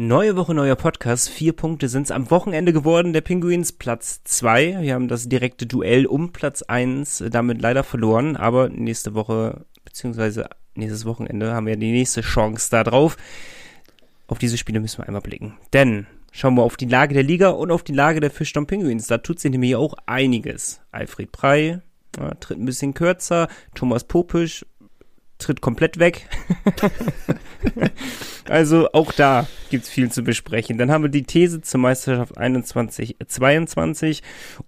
Neue Woche, neuer Podcast. Vier Punkte sind es am Wochenende geworden. Der Pinguins Platz zwei. Wir haben das direkte Duell um Platz eins äh, damit leider verloren. Aber nächste Woche, beziehungsweise nächstes Wochenende, haben wir die nächste Chance da drauf. Auf diese Spiele müssen wir einmal blicken. Denn schauen wir auf die Lage der Liga und auf die Lage der Fischtown Pinguins. Da tut sich nämlich auch einiges. Alfred Prey ja, tritt ein bisschen kürzer. Thomas Popisch tritt komplett weg. also auch da gibt's viel zu besprechen. Dann haben wir die These zur Meisterschaft 21-22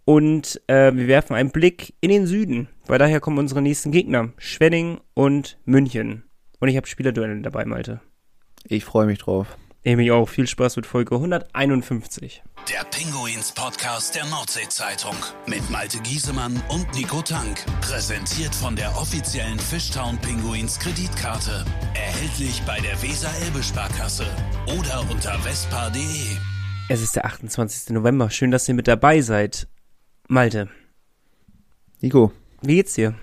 und äh, wir werfen einen Blick in den Süden, weil daher kommen unsere nächsten Gegner, Schwenning und München. Und ich habe Spielerduelle dabei, Malte. Ich freue mich drauf. Ich mich auch. Viel Spaß mit Folge 151. Der Pinguins Podcast der Nordsee-Zeitung mit Malte Giesemann und Nico Tank. Präsentiert von der offiziellen Fishtown Pinguins Kreditkarte. Erhältlich bei der Weser-Elbe-Sparkasse oder unter vespa.de. Es ist der 28. November. Schön, dass ihr mit dabei seid. Malte. Nico. Wie geht's dir?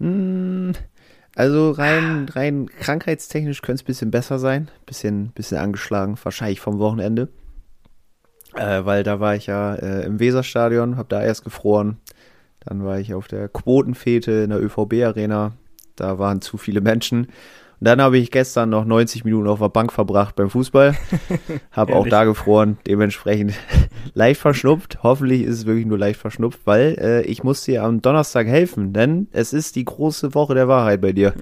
Mm, also rein, rein krankheitstechnisch könnte es ein bisschen besser sein. Bisschen, bisschen angeschlagen, wahrscheinlich vom Wochenende. Äh, weil da war ich ja äh, im Weserstadion, habe da erst gefroren. Dann war ich auf der Quotenfete in der ÖVB-Arena. Da waren zu viele Menschen. Dann habe ich gestern noch 90 Minuten auf der Bank verbracht beim Fußball. Habe auch da gefroren, dementsprechend leicht verschnupft. Hoffentlich ist es wirklich nur leicht verschnupft, weil äh, ich muss dir am Donnerstag helfen, denn es ist die große Woche der Wahrheit bei dir.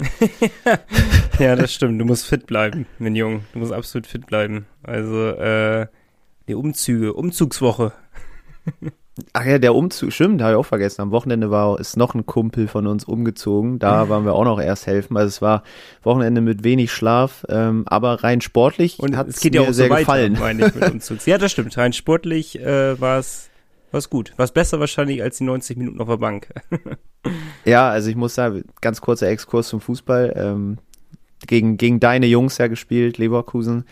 ja, das stimmt. Du musst fit bleiben, mein Junge. Du musst absolut fit bleiben. Also, äh, die Umzüge, Umzugswoche. Ach ja, der Umzug, stimmt, habe ich auch vergessen. Am Wochenende war ist noch ein Kumpel von uns umgezogen. Da waren wir auch noch erst helfen. Also es war Wochenende mit wenig Schlaf, ähm, aber rein sportlich und hat es geht mir ja auch sehr so weiter, gefallen. Meine ich, mit Umzugs. ja, das stimmt. Rein sportlich äh, war es war's gut. War es besser wahrscheinlich als die 90 Minuten auf der Bank. ja, also ich muss sagen, ganz kurzer Exkurs zum Fußball. Ähm, gegen, gegen deine Jungs ja gespielt, Leverkusen.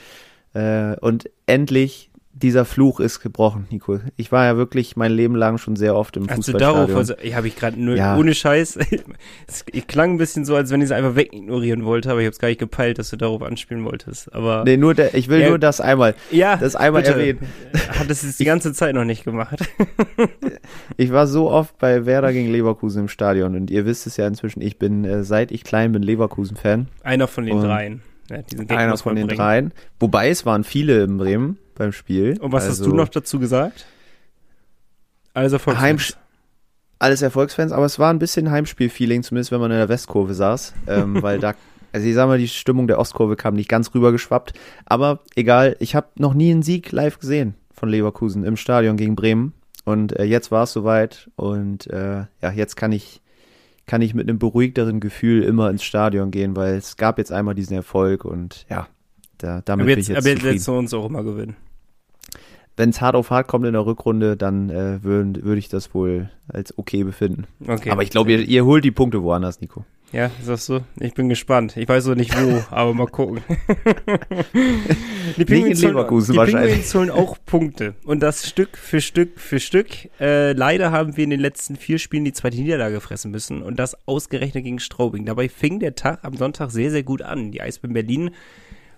Äh, und endlich dieser Fluch ist gebrochen, Nico. Ich war ja wirklich mein Leben lang schon sehr oft im Hast Fußballstadion. du darauf, also, ich habe ich gerade nur ja. ohne Scheiß. es klang ein bisschen so, als wenn ich es einfach wegignorieren wollte, aber ich habe es gar nicht gepeilt, dass du darauf anspielen wolltest. Aber nee, nur der, ich will ja, nur das einmal. Ja, das einmal bitte. erwähnen. Hat es die ganze Zeit noch nicht gemacht. ich war so oft bei Werder gegen Leverkusen im Stadion und ihr wisst es ja inzwischen, ich bin äh, seit ich klein bin Leverkusen-Fan. Einer von den und dreien. Ja, einer von den bringen. dreien. Wobei es waren viele in Bremen beim Spiel. Und was also, hast du also noch dazu gesagt? Alles Erfolgsfans. Heim, alles Erfolgsfans, aber es war ein bisschen Heimspiel-Feeling, zumindest wenn man in der Westkurve saß, ähm, weil da, also ich sag mal, die Stimmung der Ostkurve kam nicht ganz rübergeschwappt, aber egal, ich habe noch nie einen Sieg live gesehen von Leverkusen im Stadion gegen Bremen und äh, jetzt war es soweit und äh, ja, jetzt kann ich kann ich mit einem beruhigteren Gefühl immer ins Stadion gehen, weil es gab jetzt einmal diesen Erfolg und ja, da, damit aber jetzt, bin ich jetzt Aber jetzt uns auch immer gewinnen wenn es hart auf hart kommt in der Rückrunde, dann äh, würde würd ich das wohl als okay befinden. Okay. Aber ich glaube, ihr, ihr holt die Punkte woanders, Nico. Ja, sagst du? Ich bin gespannt. Ich weiß noch nicht wo, aber mal gucken. die Pinguins holen, auch Punkte. Und das Stück für Stück für Stück. Äh, leider haben wir in den letzten vier Spielen die zweite Niederlage fressen müssen. Und das ausgerechnet gegen Straubing. Dabei fing der Tag am Sonntag sehr, sehr gut an. Die Eisbären Berlin,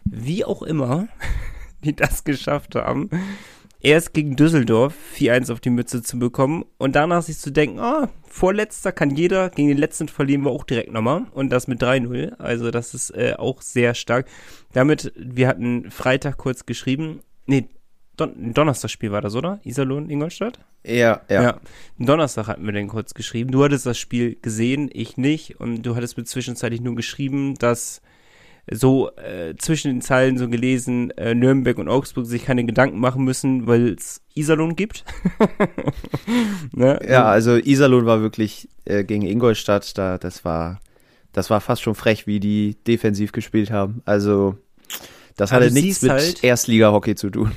wie auch immer, die das geschafft haben, erst gegen Düsseldorf 4-1 auf die Mütze zu bekommen und danach sich zu denken, ah, vorletzter kann jeder, gegen den letzten verlieren wir auch direkt nochmal und das mit 3-0. Also das ist äh, auch sehr stark. Damit, wir hatten Freitag kurz geschrieben, nee, Don Donnerstagsspiel war das, oder? Iserlohn, Ingolstadt? Ja, ja. ja. Donnerstag hatten wir den kurz geschrieben. Du hattest das Spiel gesehen, ich nicht. Und du hattest mir zwischenzeitlich nur geschrieben, dass so äh, zwischen den Zeilen so gelesen, äh, Nürnberg und Augsburg sich keine Gedanken machen müssen, weil es Iserlohn gibt. ne? Ja, also Iserlohn war wirklich äh, gegen Ingolstadt, da das war das war fast schon frech, wie die defensiv gespielt haben. Also das hatte nichts mit halt, Erstliga-Hockey zu tun.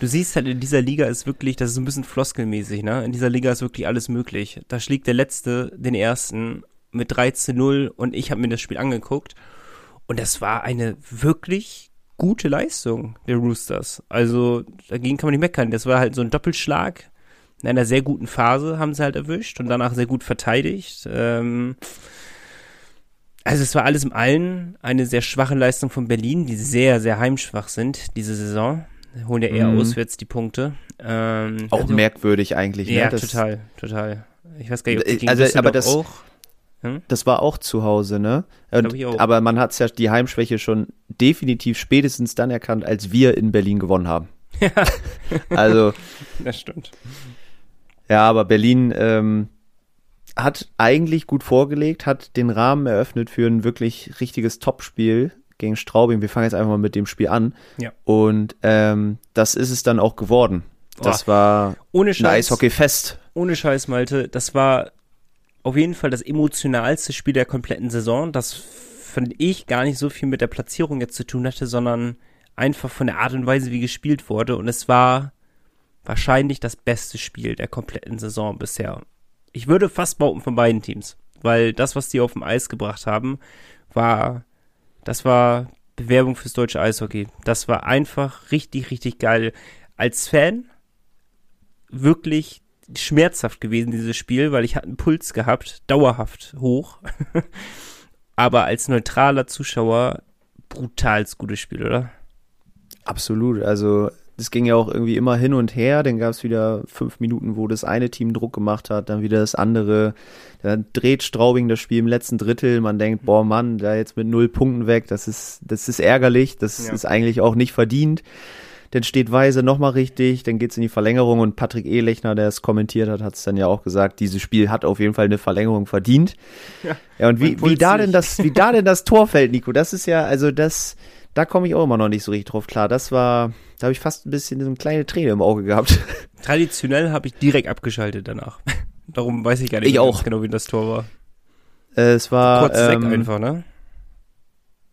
Du siehst halt, in dieser Liga ist wirklich, das ist ein bisschen floskelmäßig, ne? In dieser Liga ist wirklich alles möglich. Da schlägt der Letzte den Ersten mit 13-0 und ich habe mir das Spiel angeguckt und das war eine wirklich gute Leistung der Roosters. Also dagegen kann man nicht meckern. Das war halt so ein Doppelschlag. In einer sehr guten Phase haben sie halt erwischt und danach sehr gut verteidigt. Ähm, Also es war alles im Allen eine sehr schwache Leistung von Berlin, die sehr, sehr heimschwach sind diese Saison. Holen ja eher mhm. auswärts die Punkte. Ähm, auch also, merkwürdig eigentlich. Ne? Ja, das, total, total. Ich weiß gar nicht, ob die gegen also, aber das, auch. Hm? Das war auch zu Hause, ne? Und, aber man hat ja die Heimschwäche schon definitiv spätestens dann erkannt, als wir in Berlin gewonnen haben. Ja. also. Das stimmt. Ja, aber Berlin ähm, hat eigentlich gut vorgelegt, hat den Rahmen eröffnet für ein wirklich richtiges Topspiel gegen Straubing. Wir fangen jetzt einfach mal mit dem Spiel an. Ja. Und ähm, das ist es dann auch geworden. Das Boah. war ohne Scheiß, ein Eishockey-Fest. Ohne Scheiß, Malte. Das war auf jeden Fall das emotionalste Spiel der kompletten Saison, das finde ich gar nicht so viel mit der Platzierung jetzt zu tun hatte, sondern einfach von der Art und Weise, wie gespielt wurde. Und es war wahrscheinlich das beste Spiel der kompletten Saison bisher. Ich würde fast behaupten von beiden Teams, weil das, was die auf dem Eis gebracht haben, war, das war Bewerbung fürs deutsche Eishockey. Das war einfach richtig, richtig geil. Als Fan wirklich schmerzhaft gewesen, dieses Spiel, weil ich hatte einen Puls gehabt, dauerhaft hoch. Aber als neutraler Zuschauer brutal gutes Spiel, oder? Absolut. Also es ging ja auch irgendwie immer hin und her. Dann gab es wieder fünf Minuten, wo das eine Team Druck gemacht hat, dann wieder das andere. Dann dreht Straubing das Spiel im letzten Drittel. Man denkt, boah Mann, da jetzt mit null Punkten weg, das ist, das ist ärgerlich. Das ja. ist eigentlich auch nicht verdient dann steht Weise nochmal richtig, dann geht's in die Verlängerung und Patrick Ehlechner, der es kommentiert hat, hat es dann ja auch gesagt, dieses Spiel hat auf jeden Fall eine Verlängerung verdient. Ja, ja und wie, wie da denn das, wie da denn das Tor fällt, Nico, das ist ja, also das, da komme ich auch immer noch nicht so richtig drauf klar. Das war, da habe ich fast ein bisschen so eine kleine Träne im Auge gehabt. Traditionell habe ich direkt abgeschaltet danach. Darum weiß ich gar nicht ich auch. genau, wie das Tor war. Äh, es war kurz ähm, weg einfach, ne?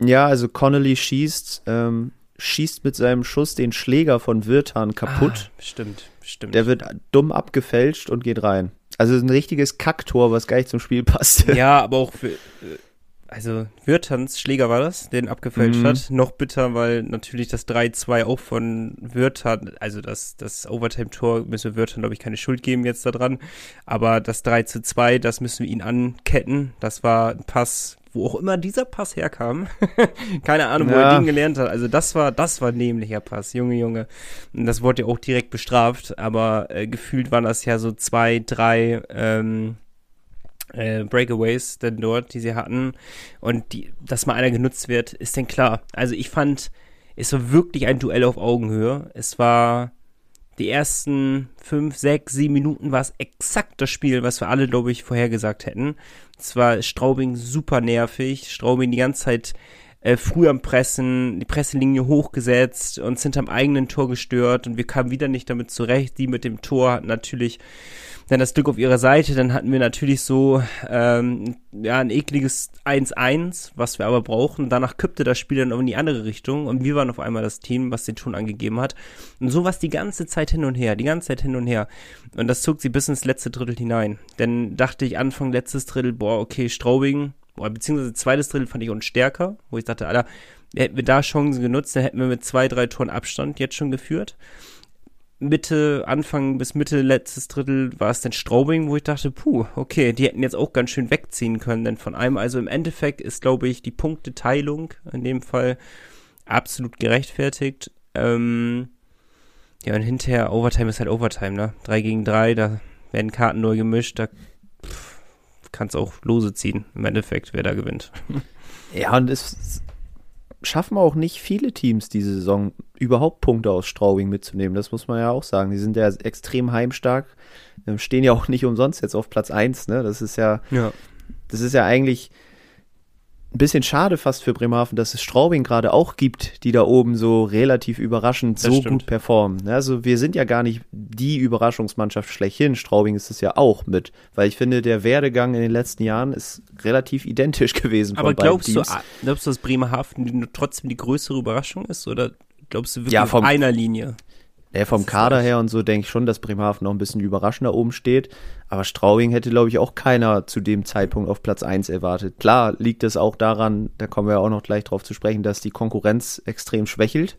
Ja, also Connolly schießt, ähm, schießt mit seinem Schuss den Schläger von Wirtan kaputt. Ah, stimmt, stimmt. Der wird dumm abgefälscht und geht rein. Also ein richtiges Kacktor, was gar nicht zum Spiel passt. Ja, aber auch für, äh, also Wirtans Schläger war das, den abgefälscht mhm. hat. Noch bitter, weil natürlich das 3-2 auch von Wirtan, also das, das Overtime-Tor müssen wir Wirtan, glaube ich, keine Schuld geben jetzt daran. Aber das 3 2, das müssen wir ihn anketten. Das war ein Pass, wo auch immer dieser Pass herkam. Keine Ahnung, wo ja. er den gelernt hat. Also das war, das war nämlicher Pass, Junge, Junge. Und das wurde ja auch direkt bestraft, aber äh, gefühlt waren das ja so zwei, drei ähm, äh, Breakaways denn dort, die sie hatten. Und die, dass mal einer genutzt wird, ist denn klar. Also ich fand, es war wirklich ein Duell auf Augenhöhe. Es war die ersten fünf, sechs, sieben Minuten war es exakt das Spiel, was wir alle, glaube ich, vorhergesagt hätten. Es war Straubing super nervig, Straubing die ganze Zeit äh, früh am Pressen, die Presselinie hochgesetzt und sind am eigenen Tor gestört und wir kamen wieder nicht damit zurecht. Die mit dem Tor hatten natürlich dann das Glück auf ihrer Seite. Dann hatten wir natürlich so ähm, ja ein ekliges 1-1, was wir aber brauchen. Danach kippte das Spiel dann in die andere Richtung und wir waren auf einmal das Team, was den Ton angegeben hat. Und so war es die ganze Zeit hin und her, die ganze Zeit hin und her. Und das zog sie bis ins letzte Drittel hinein. Dann dachte ich Anfang letztes Drittel, boah, okay, Straubing, boah, beziehungsweise zweites Drittel fand ich uns stärker, wo ich dachte, Alter, hätten wir da Chancen genutzt, dann hätten wir mit zwei, drei Toren Abstand jetzt schon geführt. Mitte, Anfang bis Mitte letztes Drittel war es dann Straubing, wo ich dachte, puh, okay, die hätten jetzt auch ganz schön wegziehen können, denn von einem, also im Endeffekt ist, glaube ich, die Punkteteilung in dem Fall absolut gerechtfertigt. Ähm, ja, und hinterher, Overtime ist halt Overtime, ne? Drei gegen drei, da werden Karten neu gemischt, da kannst auch lose ziehen, im Endeffekt, wer da gewinnt. Ja, und es schaffen auch nicht viele Teams diese Saison überhaupt Punkte aus Straubing mitzunehmen. Das muss man ja auch sagen. Die sind ja extrem heimstark, ähm, stehen ja auch nicht umsonst jetzt auf Platz 1. Ne? Das ist ja, ja, das ist ja eigentlich ein bisschen schade fast für Bremerhaven, dass es Straubing gerade auch gibt, die da oben so relativ überraschend das so stimmt. gut performen. Also wir sind ja gar nicht die Überraschungsmannschaft schlechthin. Straubing ist es ja auch mit, weil ich finde, der Werdegang in den letzten Jahren ist relativ identisch gewesen. Aber glaubst du, glaubst du, dass Bremerhaven trotzdem die größere Überraschung ist oder glaubst du wirklich ja, vom, auf einer Linie? Ja, vom Kader her und so denke ich schon, dass Bremerhaven noch ein bisschen überraschender oben steht. Aber Straubing hätte, glaube ich, auch keiner zu dem Zeitpunkt auf Platz 1 erwartet. Klar liegt es auch daran, da kommen wir auch noch gleich drauf zu sprechen, dass die Konkurrenz extrem schwächelt.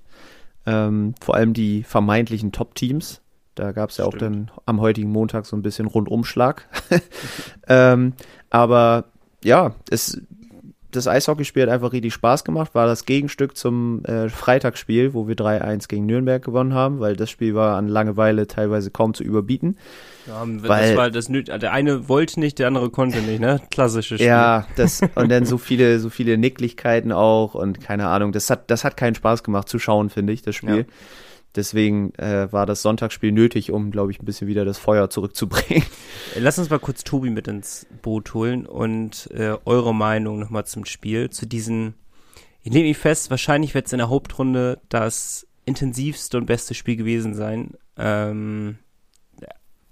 Ähm, vor allem die vermeintlichen Top-Teams. Da gab es ja Stimmt. auch dann am heutigen Montag so ein bisschen Rundumschlag. ähm, aber ja, es das Eishockeyspiel hat einfach richtig Spaß gemacht. War das Gegenstück zum äh, Freitagsspiel, wo wir 3-1 gegen Nürnberg gewonnen haben, weil das Spiel war an Langeweile teilweise kaum zu überbieten. Ja, weil, war das der eine wollte nicht, der andere konnte nicht, ne? Klassisches Spiel. Ja, das und dann so viele so viele Nicklichkeiten auch und keine Ahnung, das hat das hat keinen Spaß gemacht zu schauen, finde ich, das Spiel. Ja. Deswegen äh, war das Sonntagsspiel nötig, um, glaube ich, ein bisschen wieder das Feuer zurückzubringen. Lass uns mal kurz Tobi mit ins Boot holen und äh, eure Meinung nochmal zum Spiel, zu diesen. Ich nehme mich fest, wahrscheinlich wird es in der Hauptrunde das intensivste und beste Spiel gewesen sein. Ähm,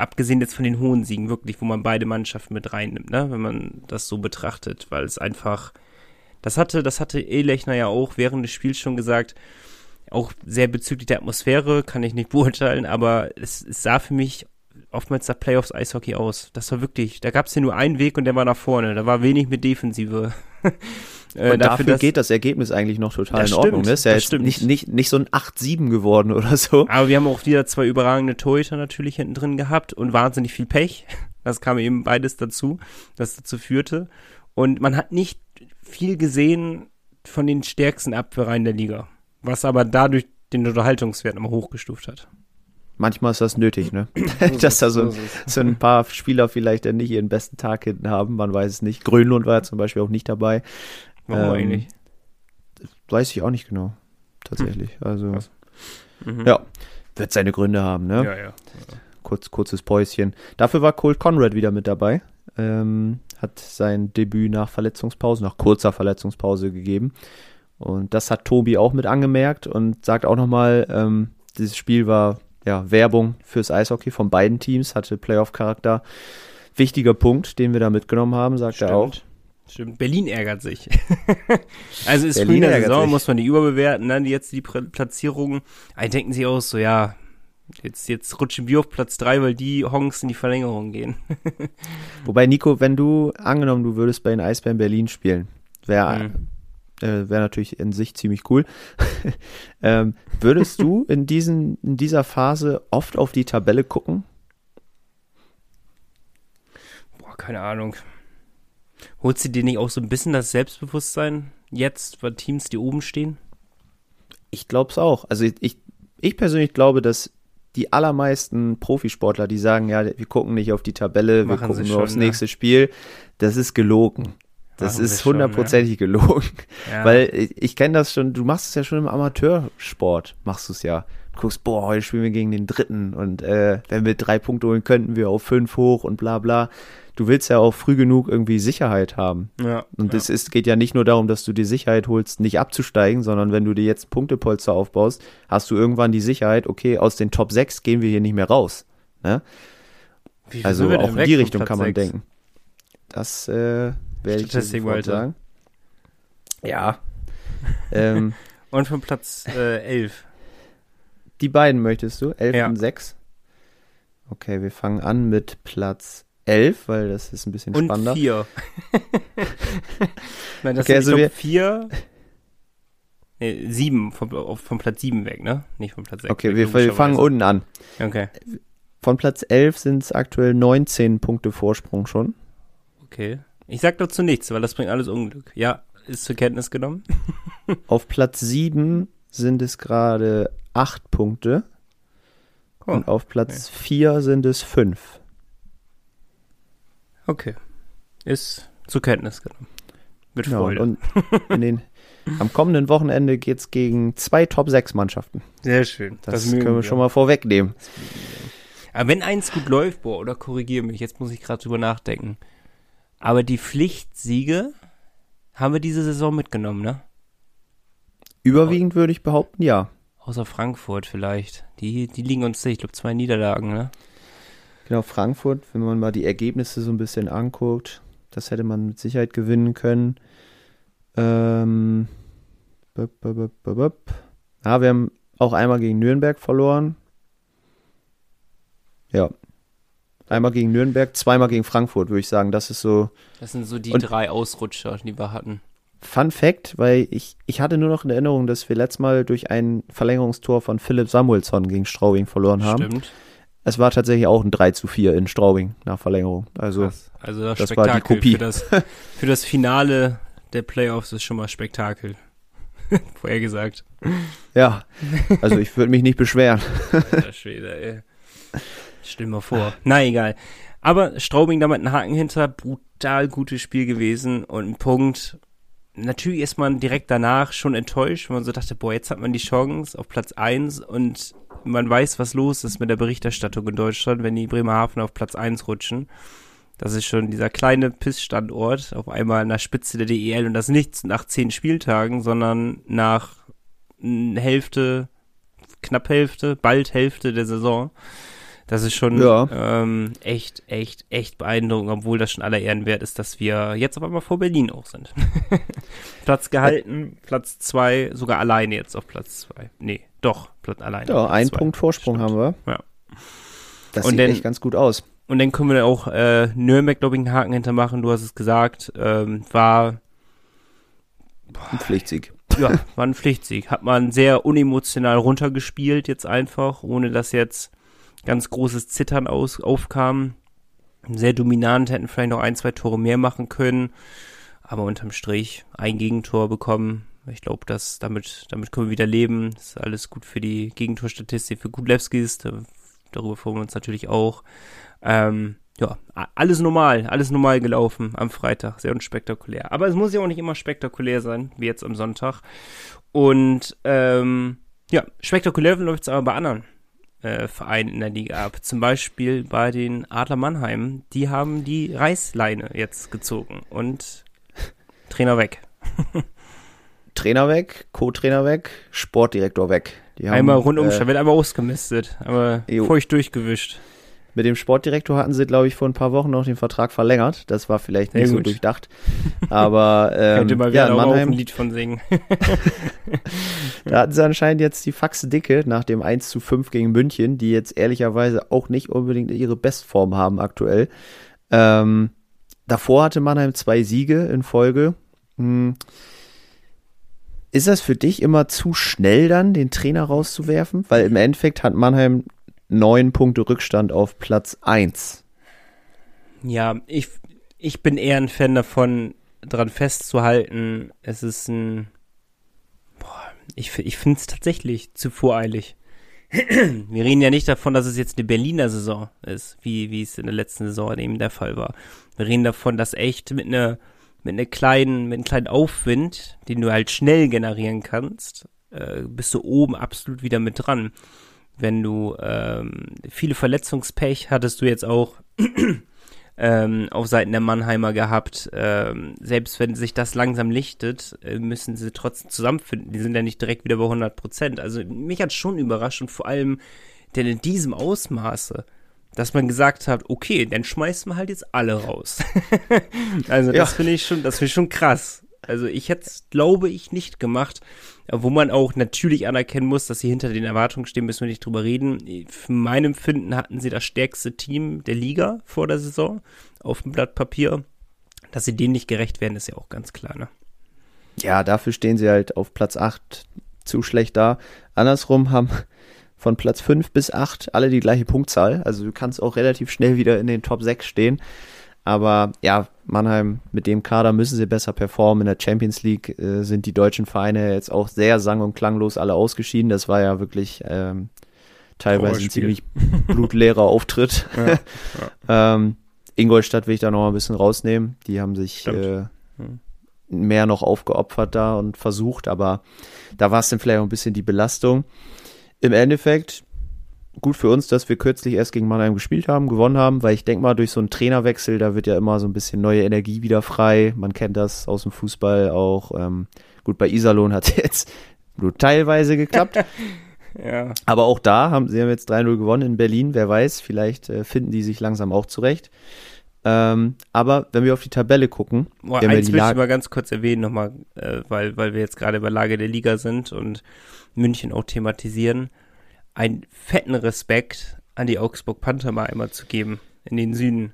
abgesehen jetzt von den hohen Siegen, wirklich, wo man beide Mannschaften mit reinnimmt, ne? wenn man das so betrachtet, weil es einfach, das hatte, das hatte Elechner ja auch während des Spiels schon gesagt, auch sehr bezüglich der Atmosphäre, kann ich nicht beurteilen, aber es, es sah für mich oftmals der Playoffs Eishockey aus. Das war wirklich, da gab es ja nur einen Weg und der war nach vorne. Da war wenig mit Defensive. äh, und dafür, dafür geht das Ergebnis eigentlich noch total in stimmt, Ordnung. Das ist ja das jetzt stimmt. nicht, nicht, nicht so ein 8-7 geworden oder so. Aber wir haben auch wieder zwei überragende Torhüter natürlich hinten drin gehabt und wahnsinnig viel Pech. Das kam eben beides dazu, das dazu führte. Und man hat nicht viel gesehen von den stärksten Abwehrreihen der Liga was aber dadurch den Unterhaltungswert immer hochgestuft hat. Manchmal ist das nötig, ne? Dass da so, so ein paar Spieler vielleicht dann nicht ihren besten Tag hinten haben, man weiß es nicht. Grönlund war ja zum Beispiel auch nicht dabei. Warum ähm, eigentlich? Weiß ich auch nicht genau, tatsächlich. Hm. Also, mhm. ja, wird seine Gründe haben, ne? Ja, ja. Kurz, kurzes Päuschen. Dafür war Colt Conrad wieder mit dabei. Ähm, hat sein Debüt nach Verletzungspause, nach kurzer Verletzungspause gegeben. Und das hat Tobi auch mit angemerkt und sagt auch nochmal, ähm, dieses Spiel war ja Werbung fürs Eishockey von beiden Teams, hatte Playoff-Charakter. Wichtiger Punkt, den wir da mitgenommen haben, sagt Stimmt. er auch. Stimmt, Berlin ärgert sich. also ist Berlin früh in der Saison, sich. muss man die überbewerten, dann jetzt die Platzierungen. Eigentlich denken sie auch so, ja, jetzt, jetzt rutschen wir auf Platz drei, weil die Honks in die Verlängerung gehen. Wobei, Nico, wenn du, angenommen, du würdest bei den Eisbären Berlin spielen, wäre mhm. Äh, Wäre natürlich in sich ziemlich cool. ähm, würdest du in, diesen, in dieser Phase oft auf die Tabelle gucken? Boah, keine Ahnung. Holt sie dir nicht auch so ein bisschen das Selbstbewusstsein jetzt bei Teams, die oben stehen? Ich glaube es auch. Also ich, ich persönlich glaube, dass die allermeisten Profisportler, die sagen, ja, wir gucken nicht auf die Tabelle, Machen wir gucken nur schon, aufs nächste ne? Spiel, das ist gelogen. Das ist hundertprozentig ja. gelogen. Ja. Weil ich, ich kenne das schon, du machst es ja schon im Amateursport, machst du es ja. Du guckst, boah, heute spielen wir gegen den Dritten und äh, wenn wir drei Punkte holen, könnten wir auf fünf hoch und bla bla. Du willst ja auch früh genug irgendwie Sicherheit haben. Ja, und es ja. geht ja nicht nur darum, dass du die Sicherheit holst, nicht abzusteigen, sondern wenn du dir jetzt Punktepolster aufbaust, hast du irgendwann die Sicherheit, okay, aus den Top 6 gehen wir hier nicht mehr raus. Ne? also auch in die Richtung kann man 6? denken. Das äh, werde ich sofort sagen. Ja. ähm, und von Platz äh, 11. Die beiden möchtest du? 11 ja. und 6? Okay, wir fangen an mit Platz 11, weil das ist ein bisschen und spannender. Und 4. Nein, das okay, also wir 4. Nee, 7, vom, vom Platz 7 weg, ne? Nicht vom Platz 6. Okay, wir, wir fangen unten an. Okay. Von Platz 11 sind es aktuell 19 Punkte Vorsprung schon. Okay. Ich sag dazu nichts, weil das bringt alles Unglück. Ja, ist zur Kenntnis genommen. Auf Platz 7 sind es gerade 8 Punkte. Oh, und auf Platz okay. 4 sind es 5. Okay. Ist zur Kenntnis genommen. Mit genau, Freude. Und den, am kommenden Wochenende geht es gegen zwei Top 6 Mannschaften. Sehr schön. Das, das können wir, wir schon mal vorwegnehmen. Aber wenn eins gut läuft, boah, oder korrigiere mich, jetzt muss ich gerade drüber nachdenken. Aber die Pflichtsiege haben wir diese Saison mitgenommen, ne? Überwiegend würde ich behaupten, ja. Außer Frankfurt vielleicht. Die, die liegen uns nicht. Ich glaube, zwei Niederlagen, ne? Genau, Frankfurt, wenn man mal die Ergebnisse so ein bisschen anguckt, das hätte man mit Sicherheit gewinnen können. Ähm, ja, wir haben auch einmal gegen Nürnberg verloren. Ja, Einmal gegen Nürnberg, zweimal gegen Frankfurt, würde ich sagen. Das ist so. Das sind so die drei Ausrutscher, die wir hatten. Fun Fact, weil ich, ich hatte nur noch in Erinnerung, dass wir letztes Mal durch ein Verlängerungstor von Philipp Samuelsson gegen Straubing verloren haben. Stimmt. Es war tatsächlich auch ein 3 zu 4 in Straubing nach Verlängerung. Also, also das, das war die Kopie. Für das, für das Finale der Playoffs ist schon mal Spektakel. Vorher gesagt. Ja, also ich würde mich nicht beschweren. Alter Schwede, ey. Stell mal vor. Na, egal. Aber Straubing damit einen Haken hinter, brutal gutes Spiel gewesen und ein Punkt. Natürlich ist man direkt danach schon enttäuscht, wenn man so dachte, boah, jetzt hat man die Chance auf Platz 1 und man weiß, was los ist mit der Berichterstattung in Deutschland, wenn die Bremerhaven auf Platz 1 rutschen. Das ist schon dieser kleine Pissstandort auf einmal an der Spitze der DEL und das nicht nach zehn Spieltagen, sondern nach Hälfte, knapp Hälfte, bald Hälfte der Saison. Das ist schon ja. ähm, echt, echt, echt beeindruckend, obwohl das schon aller Ehren wert ist, dass wir jetzt auf einmal vor Berlin auch sind. Platz gehalten, Platz zwei, sogar alleine jetzt auf Platz zwei. Nee, doch, Platz alleine. Ja, ein Punkt Vorsprung Stimmt. haben wir. Ja. Das und sieht dann, echt ganz gut aus. Und dann können wir auch äh, Nürnberg, glaube ich, einen Haken hintermachen. Du hast es gesagt, ähm, war boah, ein Pflichtsieg. Ja, war ein Pflichtsieg. Hat man sehr unemotional runtergespielt jetzt einfach, ohne dass jetzt ganz großes Zittern aus, aufkam. Sehr dominant, hätten vielleicht noch ein, zwei Tore mehr machen können. Aber unterm Strich ein Gegentor bekommen. Ich glaube, dass damit, damit können wir wieder leben. Das ist alles gut für die Gegentorstatistik, für Gudlewskis. Darüber freuen wir uns natürlich auch. Ähm, ja, alles normal, alles normal gelaufen am Freitag, sehr unspektakulär. Aber es muss ja auch nicht immer spektakulär sein, wie jetzt am Sonntag. Und ähm, ja, spektakulär läuft es aber bei anderen äh, Vereinen in der Liga ab. Zum Beispiel bei den Adler Mannheim. Die haben die Reißleine jetzt gezogen und Trainer weg. Trainer weg, Co-Trainer weg, Sportdirektor weg. Haben, einmal rundum, äh, wird einmal ausgemistet, aber jo. feucht durchgewischt. Mit dem Sportdirektor hatten sie, glaube ich, vor ein paar Wochen noch den Vertrag verlängert. Das war vielleicht nicht Sehr so gut. durchdacht. Aber ähm, könnte mal wieder ja, Mannheim, auch ein Lied von singen. da hatten sie anscheinend jetzt die Faxe dicke nach dem 1 zu 5 gegen München, die jetzt ehrlicherweise auch nicht unbedingt ihre Bestform haben aktuell. Ähm, davor hatte Mannheim zwei Siege in Folge. Hm. Ist das für dich immer zu schnell dann, den Trainer rauszuwerfen? Weil im Endeffekt hat Mannheim neun Punkte Rückstand auf Platz 1. Ja, ich, ich bin eher ein Fan davon, dran festzuhalten. Es ist ein. Boah, ich, ich finde es tatsächlich zu voreilig. Wir reden ja nicht davon, dass es jetzt eine Berliner Saison ist, wie, wie es in der letzten Saison eben der Fall war. Wir reden davon, dass echt mit einer mit einer kleinen, mit einem kleinen Aufwind, den du halt schnell generieren kannst, äh, bist du oben absolut wieder mit dran wenn du ähm, viele Verletzungspech hattest du jetzt auch ähm, auf Seiten der Mannheimer gehabt. Ähm, selbst wenn sich das langsam lichtet, äh, müssen sie trotzdem zusammenfinden. Die sind ja nicht direkt wieder bei 100 Prozent. Also mich hat schon überrascht und vor allem denn in diesem Ausmaße, dass man gesagt hat, okay, dann schmeißen wir halt jetzt alle raus. also das ja. finde ich schon, das finde ich schon krass. Also ich hätte es, glaube ich, nicht gemacht. Wo man auch natürlich anerkennen muss, dass sie hinter den Erwartungen stehen, müssen wir nicht drüber reden. Für mein Empfinden hatten sie das stärkste Team der Liga vor der Saison auf dem Blatt Papier. Dass sie denen nicht gerecht werden, ist ja auch ganz klar, ne? Ja, dafür stehen sie halt auf Platz 8 zu schlecht da. Andersrum haben von Platz 5 bis 8 alle die gleiche Punktzahl. Also du kannst auch relativ schnell wieder in den Top 6 stehen. Aber ja, Mannheim, mit dem Kader müssen sie besser performen. In der Champions League äh, sind die deutschen Vereine jetzt auch sehr sang- und klanglos alle ausgeschieden. Das war ja wirklich ähm, teilweise ein ziemlich blutleerer Auftritt. Ja, ja. ähm, Ingolstadt will ich da noch ein bisschen rausnehmen. Die haben sich äh, mehr noch aufgeopfert da und versucht, aber da war es dann vielleicht auch ein bisschen die Belastung. Im Endeffekt, gut für uns, dass wir kürzlich erst gegen Mannheim gespielt haben, gewonnen haben, weil ich denke mal, durch so einen Trainerwechsel, da wird ja immer so ein bisschen neue Energie wieder frei. Man kennt das aus dem Fußball auch. Ähm, gut, bei Iserlohn hat es jetzt nur teilweise geklappt. ja. Aber auch da haben sie haben jetzt 3-0 gewonnen in Berlin. Wer weiß, vielleicht äh, finden die sich langsam auch zurecht. Ähm, aber wenn wir auf die Tabelle gucken, Boah, eins möchte ich mal ganz kurz erwähnen nochmal, äh, weil, weil wir jetzt gerade bei Lage der Liga sind und München auch thematisieren einen fetten Respekt an die Augsburg Panther mal einmal zu geben in den Süden.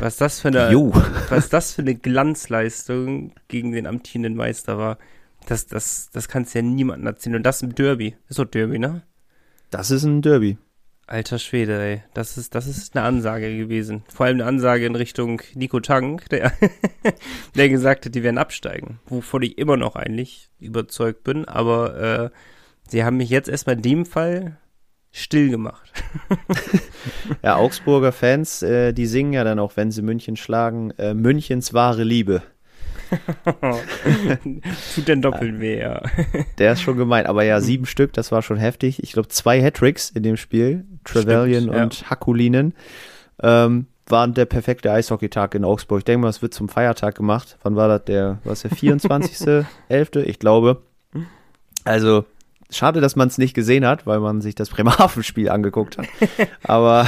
Was das für eine, was das für eine Glanzleistung gegen den amtierenden Meister war. Das, das, das kannst ja niemandem erzählen. Und das im Derby. ist doch Derby, ne? Das ist ein Derby. Alter Schwede, ey. Das ist, das ist eine Ansage gewesen. Vor allem eine Ansage in Richtung Nico Tank, der, der gesagt hat, die werden absteigen. Wovon ich immer noch eigentlich überzeugt bin. Aber äh, sie haben mich jetzt erstmal in dem Fall still gemacht. ja, Augsburger Fans, äh, die singen ja dann auch, wenn sie München schlagen, äh, Münchens wahre Liebe. Tut denn doppelt weh, ja. Der ist schon gemein, aber ja, sieben Stück, das war schon heftig. Ich glaube, zwei Hattricks in dem Spiel, Trevelyan Stimmt, und ja. Hakulinen, ähm, waren der perfekte Eishockeytag in Augsburg. Ich denke mal, es wird zum Feiertag gemacht. Wann war das? Der, was der 24.11.? Ich glaube. Also, schade, dass man es nicht gesehen hat, weil man sich das Bremerhaven-Spiel angeguckt hat. Aber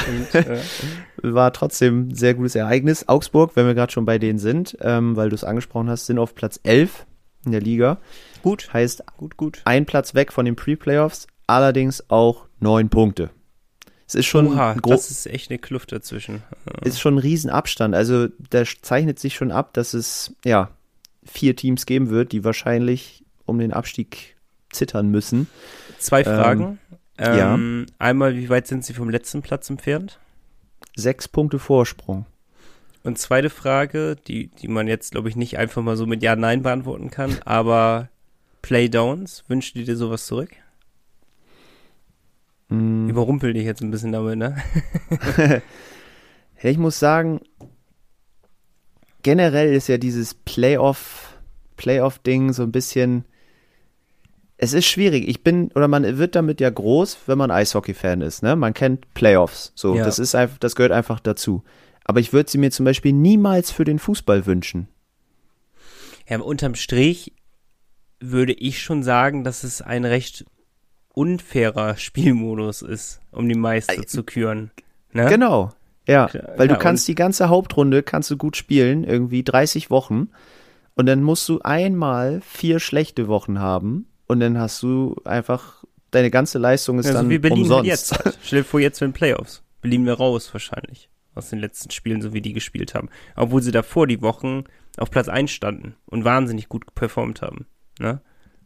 war trotzdem ein sehr gutes Ereignis. Augsburg, wenn wir gerade schon bei denen sind, ähm, weil du es angesprochen hast, sind auf Platz 11 in der Liga. Gut. Heißt, gut, gut. Ein Platz weg von den Pre-Playoffs, allerdings auch neun Punkte. Es ist schon Oha, das ist echt eine Kluft dazwischen. Ist schon ein Riesenabstand. Also da zeichnet sich schon ab, dass es ja vier Teams geben wird, die wahrscheinlich um den Abstieg zittern müssen. Zwei Fragen. Ähm, ja. Einmal, wie weit sind sie vom letzten Platz entfernt? Sechs Punkte Vorsprung. Und zweite Frage, die, die man jetzt, glaube ich, nicht einfach mal so mit Ja, Nein beantworten kann, aber Playdowns, wünschst du dir sowas zurück? Mm. Überrumpel dich jetzt ein bisschen damit, ne? ich muss sagen, generell ist ja dieses Playoff, Playoff-Ding so ein bisschen es ist schwierig. Ich bin, oder man wird damit ja groß, wenn man Eishockey-Fan ist, ne? Man kennt Playoffs. So, ja. das ist einfach, das gehört einfach dazu. Aber ich würde sie mir zum Beispiel niemals für den Fußball wünschen. Ja, unterm Strich würde ich schon sagen, dass es ein recht unfairer Spielmodus ist, um die Meister äh, zu küren. Ne? Genau. Ja, weil ja, du kannst die ganze Hauptrunde kannst du gut spielen, irgendwie 30 Wochen. Und dann musst du einmal vier schlechte Wochen haben und dann hast du einfach, deine ganze Leistung ist ja, dann wie Berlin umsonst. Jetzt. Stell dir vor, jetzt für den Playoffs. Berlin wir raus wahrscheinlich aus den letzten Spielen, so wie die gespielt haben. Obwohl sie davor die Wochen auf Platz 1 standen und wahnsinnig gut performt haben. Ne?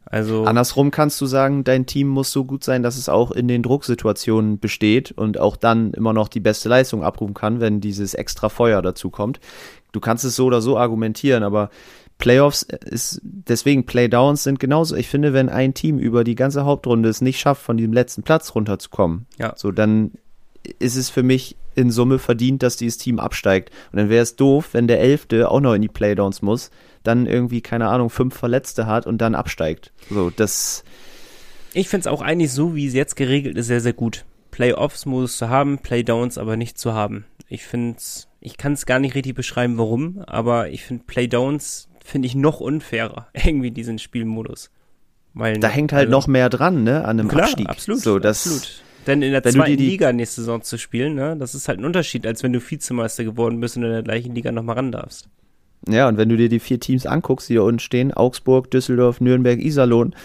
Also Andersrum kannst du sagen, dein Team muss so gut sein, dass es auch in den Drucksituationen besteht und auch dann immer noch die beste Leistung abrufen kann, wenn dieses extra Feuer dazu kommt. Du kannst es so oder so argumentieren, aber Playoffs ist, deswegen Playdowns sind genauso. Ich finde, wenn ein Team über die ganze Hauptrunde es nicht schafft, von diesem letzten Platz runterzukommen, ja. so dann ist es für mich in Summe verdient, dass dieses Team absteigt. Und dann wäre es doof, wenn der Elfte auch noch in die Playdowns muss, dann irgendwie, keine Ahnung, fünf Verletzte hat und dann absteigt. So, das. Ich finde es auch eigentlich so, wie es jetzt geregelt ist, sehr, sehr gut. Playoffs muss zu haben, Playdowns aber nicht zu haben. Ich finde es, ich kann es gar nicht richtig beschreiben, warum, aber ich finde Playdowns finde ich noch unfairer, irgendwie diesen Spielmodus. Weil, da hängt halt also, noch mehr dran, ne, an einem klar, Abstieg. Absolut, so, das, absolut. Denn in der zweiten die, Liga nächste Saison zu spielen, ne, das ist halt ein Unterschied, als wenn du Vizemeister geworden bist und in der gleichen Liga nochmal ran darfst. Ja, und wenn du dir die vier Teams anguckst, die da unten stehen, Augsburg, Düsseldorf, Nürnberg, Iserlohn,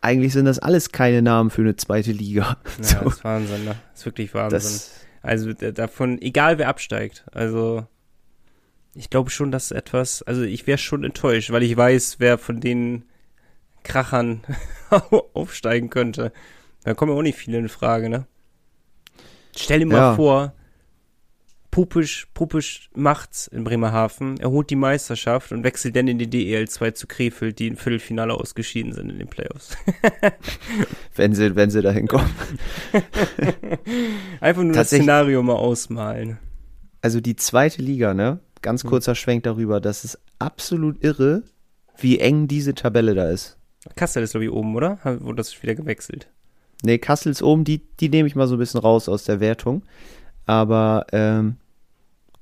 eigentlich sind das alles keine Namen für eine zweite Liga. Ja, so. das ist Wahnsinn, ne? Das ist wirklich Wahnsinn. Das, also davon, egal wer absteigt, also ich glaube schon, dass etwas, also ich wäre schon enttäuscht, weil ich weiß, wer von den Krachern aufsteigen könnte. Da kommen ja auch nicht viele in Frage, ne? Stell dir mal ja. vor, Pupisch, Pupisch macht's in Bremerhaven, er holt die Meisterschaft und wechselt dann in die DEL 2 zu Krefeld, die im Viertelfinale ausgeschieden sind in den Playoffs. wenn sie, wenn sie dahin kommen. Einfach nur das Szenario mal ausmalen. Also die zweite Liga, ne? Ganz mhm. kurzer Schwenk darüber. Das ist absolut irre, wie eng diese Tabelle da ist. Kassel ist, glaube ich, oben, oder? Wurde das wieder gewechselt? Nee, Kassel ist oben, die, die nehme ich mal so ein bisschen raus aus der Wertung. Aber ähm,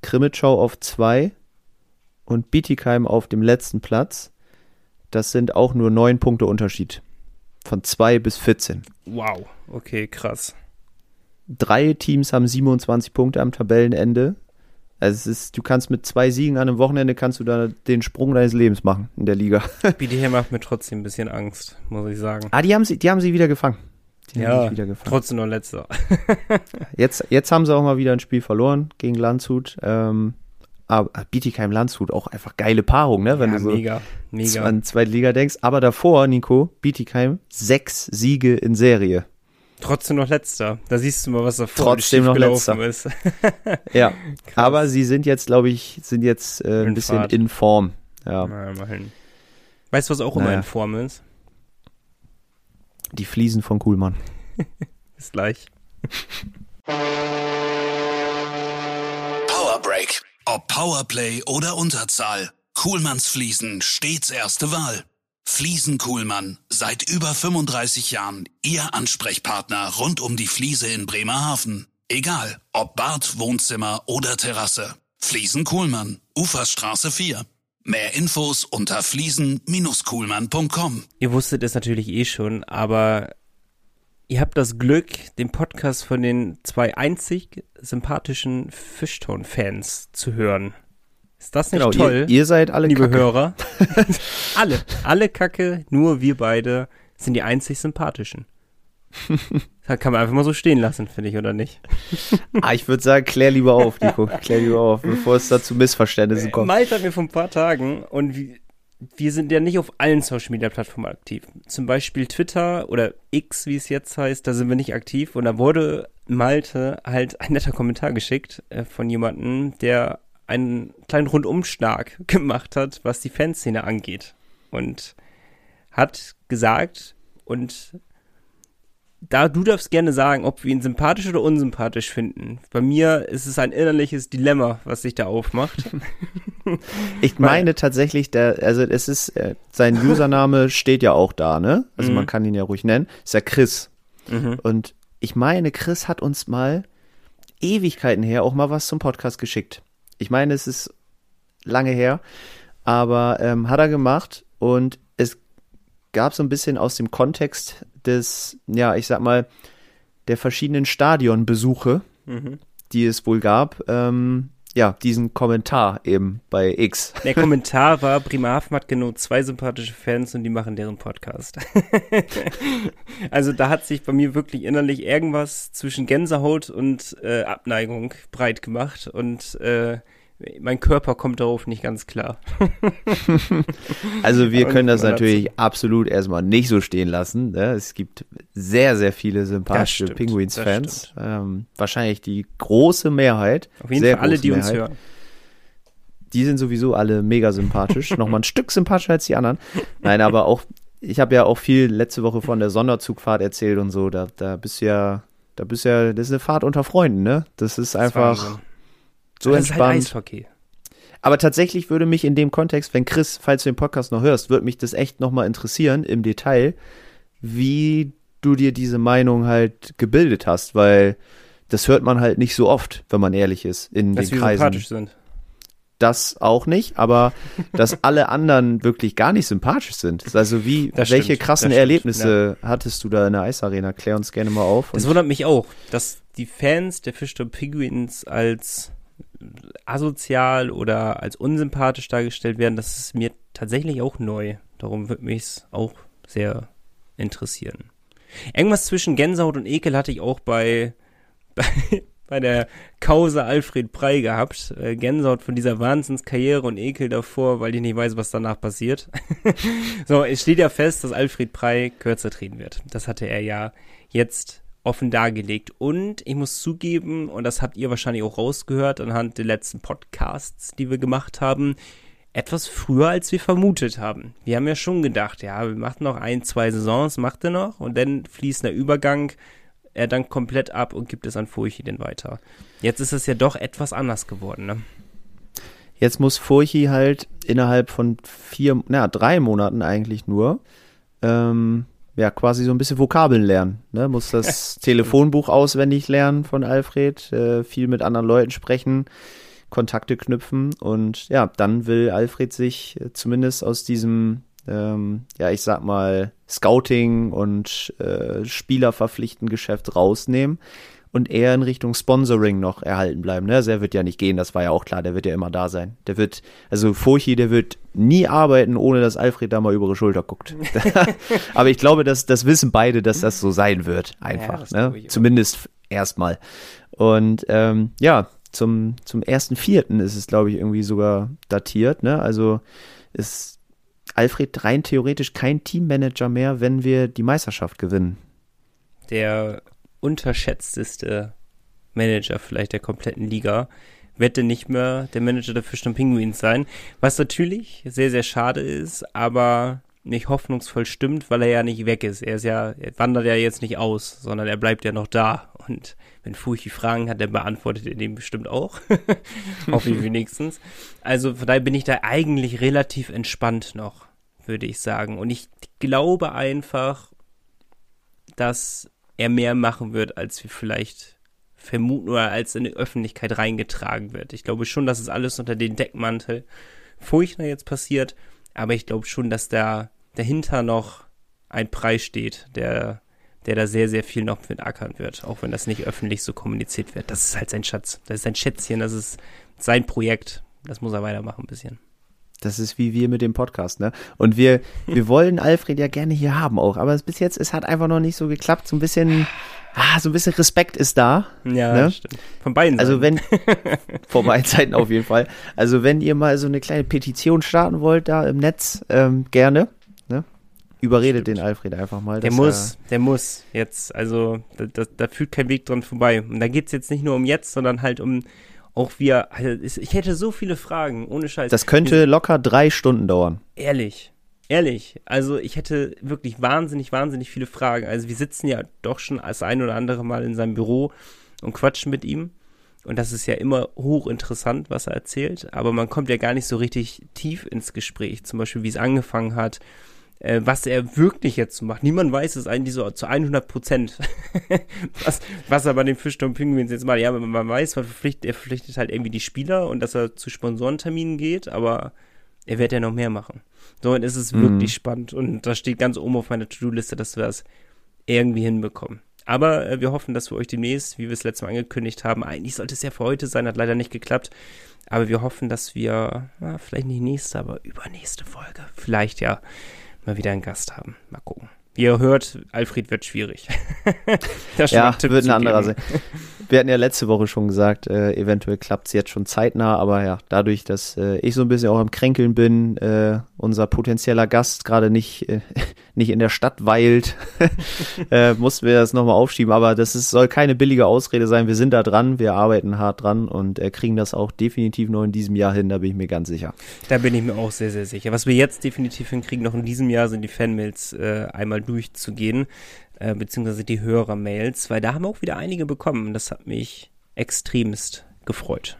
Krimitschau auf zwei und Bietigheim auf dem letzten Platz. Das sind auch nur neun Punkte Unterschied. Von zwei bis 14. Wow, okay, krass. Drei Teams haben 27 Punkte am Tabellenende. Also es ist, du kannst mit zwei Siegen an einem Wochenende kannst du da den Sprung deines Lebens machen in der Liga. BDH macht mir trotzdem ein bisschen Angst, muss ich sagen. Ah, die haben sie, die haben sie wieder gefangen. Die ja, wieder gefangen. trotzdem noch letzter. jetzt, jetzt haben sie auch mal wieder ein Spiel verloren gegen Landshut. Ähm, aber Bietigheim Landshut auch einfach geile Paarung, ne? Wenn ja, du so mega, mega. an zweite Liga denkst. Aber davor, Nico, Bietigheim, sechs Siege in Serie. Trotzdem noch letzter. Da siehst du mal, was da vorne Trotzdem noch letzter. ist. ja, aber sie sind jetzt, glaube ich, sind jetzt äh, ein bisschen Fahrt. in Form. Ja. Na, immerhin. Weißt du, was auch naja. immer in Form ist? Die Fliesen von Kuhlmann. Bis gleich. Power Break. Ob Powerplay oder Unterzahl. Kuhlmanns Fliesen stets erste Wahl. Fliesen Kuhlmann, seit über 35 Jahren Ihr Ansprechpartner rund um die Fliese in Bremerhaven. Egal, ob Bad, Wohnzimmer oder Terrasse. Fliesen Kuhlmann, Uferstraße 4. Mehr Infos unter fliesen-kuhlmann.com. Ihr wusstet es natürlich eh schon, aber ihr habt das Glück, den Podcast von den zwei einzig sympathischen Fishtown-Fans zu hören. Ist das nicht genau, toll? Ihr, ihr, seid alle liebe Kacke. Hörer. alle, alle Kacke, nur wir beide sind die einzig sympathischen. Das kann man einfach mal so stehen lassen, finde ich, oder nicht? ah, ich würde sagen, klär lieber auf, Nico. Klär lieber auf, bevor es da zu Missverständnissen kommt. Malte hat mir vor ein paar Tagen und wir, wir sind ja nicht auf allen Social Media Plattformen aktiv. Zum Beispiel Twitter oder X, wie es jetzt heißt, da sind wir nicht aktiv. Und da wurde Malte halt ein netter Kommentar geschickt äh, von jemandem, der einen kleinen Rundumschlag gemacht hat, was die Fanszene angeht. Und hat gesagt, und da du darfst gerne sagen, ob wir ihn sympathisch oder unsympathisch finden. Bei mir ist es ein innerliches Dilemma, was sich da aufmacht. ich meine tatsächlich, der, also es ist, äh, sein Username steht ja auch da, ne? Also mhm. man kann ihn ja ruhig nennen. Ist ja Chris. Mhm. Und ich meine, Chris hat uns mal Ewigkeiten her auch mal was zum Podcast geschickt. Ich meine, es ist lange her, aber ähm, hat er gemacht und es gab so ein bisschen aus dem Kontext des, ja, ich sag mal, der verschiedenen Stadionbesuche, mhm. die es wohl gab, ähm, ja, diesen Kommentar eben bei X. Der Kommentar war, Bremerhaven hat genau zwei sympathische Fans und die machen deren Podcast. also da hat sich bei mir wirklich innerlich irgendwas zwischen Gänsehaut und äh, Abneigung breit gemacht und äh, mein Körper kommt darauf nicht ganz klar. also wir können das natürlich absolut erstmal nicht so stehen lassen. Ne? Es gibt sehr, sehr viele sympathische Penguins-Fans. Ähm, wahrscheinlich die große Mehrheit. Auf jeden Fall alle, die Mehrheit. uns hören. Die sind sowieso alle mega sympathisch. Nochmal ein Stück sympathischer als die anderen. Nein, aber auch, ich habe ja auch viel letzte Woche von der Sonderzugfahrt erzählt und so. Da, da bist du ja, da bist du ja, das ist eine Fahrt unter Freunden, ne? Das ist einfach. Das so das entspannt. Ist halt Eishockey. Aber tatsächlich würde mich in dem Kontext, wenn Chris, falls du den Podcast noch hörst, würde mich das echt nochmal interessieren im Detail, wie du dir diese Meinung halt gebildet hast, weil das hört man halt nicht so oft, wenn man ehrlich ist, in dass den Kreisen. sympathisch sind. Das auch nicht, aber dass alle anderen wirklich gar nicht sympathisch sind. Also wie, das welche stimmt, krassen Erlebnisse ja. hattest du da in der Eisarena? Klär uns gerne mal auf. Das wundert mich auch, dass die Fans der Fischstop Penguins als asozial oder als unsympathisch dargestellt werden, das ist mir tatsächlich auch neu. Darum würde mich es auch sehr interessieren. Irgendwas zwischen Gänsehaut und Ekel hatte ich auch bei, bei, bei der Causa Alfred Prey gehabt. Äh, Gänsehaut von dieser Wahnsinnskarriere und Ekel davor, weil ich nicht weiß, was danach passiert. so, es steht ja fest, dass Alfred Prey kürzer treten wird. Das hatte er ja jetzt offen dargelegt. Und ich muss zugeben, und das habt ihr wahrscheinlich auch rausgehört anhand der letzten Podcasts, die wir gemacht haben, etwas früher, als wir vermutet haben. Wir haben ja schon gedacht, ja, wir machen noch ein, zwei Saisons, macht er noch, und dann fließt der Übergang er dann komplett ab und gibt es an Furchi den weiter. Jetzt ist es ja doch etwas anders geworden, ne? Jetzt muss Furchi halt innerhalb von vier, na, drei Monaten eigentlich nur, ähm, ja, quasi so ein bisschen Vokabeln lernen. Ne? Muss das Telefonbuch auswendig lernen von Alfred, äh, viel mit anderen Leuten sprechen, Kontakte knüpfen und ja, dann will Alfred sich äh, zumindest aus diesem, ähm, ja, ich sag mal, Scouting und äh, Spieler verpflichten Geschäft rausnehmen und eher in Richtung Sponsoring noch erhalten bleiben. Ne? Also er wird ja nicht gehen, das war ja auch klar, der wird ja immer da sein. Der wird, also Furchi, der wird nie arbeiten, ohne dass Alfred da mal über ihre Schulter guckt. Aber ich glaube, dass das wissen beide, dass das so sein wird, einfach. Ja, ne? Zumindest erstmal. Und ähm, ja, zum, zum ersten Vierten ist es, glaube ich, irgendwie sogar datiert. Ne? Also ist Alfred rein theoretisch kein Teammanager mehr, wenn wir die Meisterschaft gewinnen. der unterschätzteste Manager vielleicht der kompletten Liga, denn nicht mehr der Manager der Fisch und Pinguins sein. Was natürlich sehr, sehr schade ist, aber nicht hoffnungsvoll stimmt, weil er ja nicht weg ist. Er ist ja, er wandert ja jetzt nicht aus, sondern er bleibt ja noch da. Und wenn Furchi Fragen hat, dann beantwortet er dem bestimmt auch. Hoffe ich wenigstens. Also von daher bin ich da eigentlich relativ entspannt noch, würde ich sagen. Und ich glaube einfach, dass er mehr machen wird, als wir vielleicht vermuten oder als in die Öffentlichkeit reingetragen wird. Ich glaube schon, dass es alles unter den Deckmantel Furchtner jetzt passiert, aber ich glaube schon, dass da dahinter noch ein Preis steht, der, der da sehr, sehr viel noch mit ackern wird, auch wenn das nicht öffentlich so kommuniziert wird. Das ist halt sein Schatz. Das ist sein Schätzchen, das ist sein Projekt. Das muss er weitermachen ein bisschen. Das ist wie wir mit dem Podcast, ne? Und wir, wir wollen Alfred ja gerne hier haben auch, aber bis jetzt, es hat einfach noch nicht so geklappt. So ein bisschen, ah, so ein bisschen Respekt ist da. Ja, ne? stimmt. Von beiden also Seiten. Also wenn, von beiden Seiten auf jeden Fall. Also wenn ihr mal so eine kleine Petition starten wollt da im Netz, ähm, gerne. Ne? Überredet Stimmt. den Alfred einfach mal. Der muss, der muss jetzt. Also da, da, da führt kein Weg dran vorbei. Und da geht es jetzt nicht nur um jetzt, sondern halt um auch wir, also ich hätte so viele Fragen, ohne Scheiß. Das könnte locker drei Stunden dauern. Ehrlich, ehrlich. Also ich hätte wirklich wahnsinnig, wahnsinnig viele Fragen. Also wir sitzen ja doch schon als ein oder andere Mal in seinem Büro und quatschen mit ihm. Und das ist ja immer hochinteressant, was er erzählt. Aber man kommt ja gar nicht so richtig tief ins Gespräch. Zum Beispiel, wie es angefangen hat, äh, was er wirklich jetzt macht. Niemand weiß es eigentlich so zu 100 Prozent, was, was er bei den Fischton Penguins jetzt macht. Ja, man weiß, man verpflichtet, er verpflichtet halt irgendwie die Spieler und dass er zu Sponsorenterminen geht, aber er wird ja noch mehr machen. So, und es ist mhm. wirklich spannend und das steht ganz oben auf meiner To-Do-Liste, dass wir das irgendwie hinbekommen. Aber äh, wir hoffen, dass wir euch demnächst, wie wir es letztes Mal angekündigt haben, eigentlich sollte es ja für heute sein, hat leider nicht geklappt. Aber wir hoffen, dass wir, na, vielleicht nicht nächste, aber übernächste Folge, vielleicht ja, mal wieder einen Gast haben. Mal gucken. Wie ihr hört, Alfred wird schwierig. ja, wird ein anderer sein. Wir hatten ja letzte Woche schon gesagt, äh, eventuell klappt es jetzt schon zeitnah, aber ja, dadurch, dass äh, ich so ein bisschen auch am Kränkeln bin, äh, unser potenzieller Gast gerade nicht, äh, nicht in der Stadt weilt, äh, mussten wir das nochmal aufschieben. Aber das ist, soll keine billige Ausrede sein. Wir sind da dran, wir arbeiten hart dran und äh, kriegen das auch definitiv noch in diesem Jahr hin, da bin ich mir ganz sicher. Da bin ich mir auch sehr, sehr sicher. Was wir jetzt definitiv hinkriegen, noch in diesem Jahr, sind die Fanmails einmal durchzugehen, äh, beziehungsweise die Hörermails, weil da haben wir auch wieder einige bekommen. Das hat mich extremst gefreut.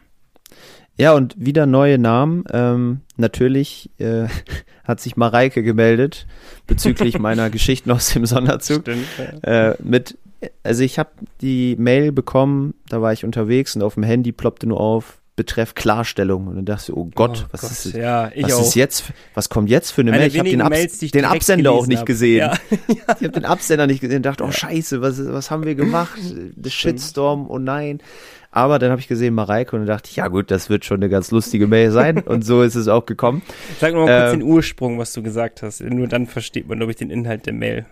Ja, und wieder neue Namen. Ähm, natürlich äh, hat sich Mareike gemeldet bezüglich meiner Geschichten aus dem Sonderzug. Stimmt, ja. äh, mit, also ich habe die Mail bekommen, da war ich unterwegs und auf dem Handy ploppte nur auf, betreff Klarstellung. Und dann dachte ich, oh Gott, oh was, Gott, ist, ja, was ist jetzt, was kommt jetzt für eine, Mail? Ich habe den, Abs den Absender auch nicht hab. gesehen. Ja. ich habe den Absender nicht gesehen und dachte, oh scheiße, was, was haben wir gemacht? The Shitstorm, oh nein. Aber dann habe ich gesehen Mareike und dachte ja gut, das wird schon eine ganz lustige Mail sein. und so ist es auch gekommen. Sag noch mal kurz ähm, den Ursprung, was du gesagt hast. Nur dann versteht man, glaube ich, den Inhalt der Mail.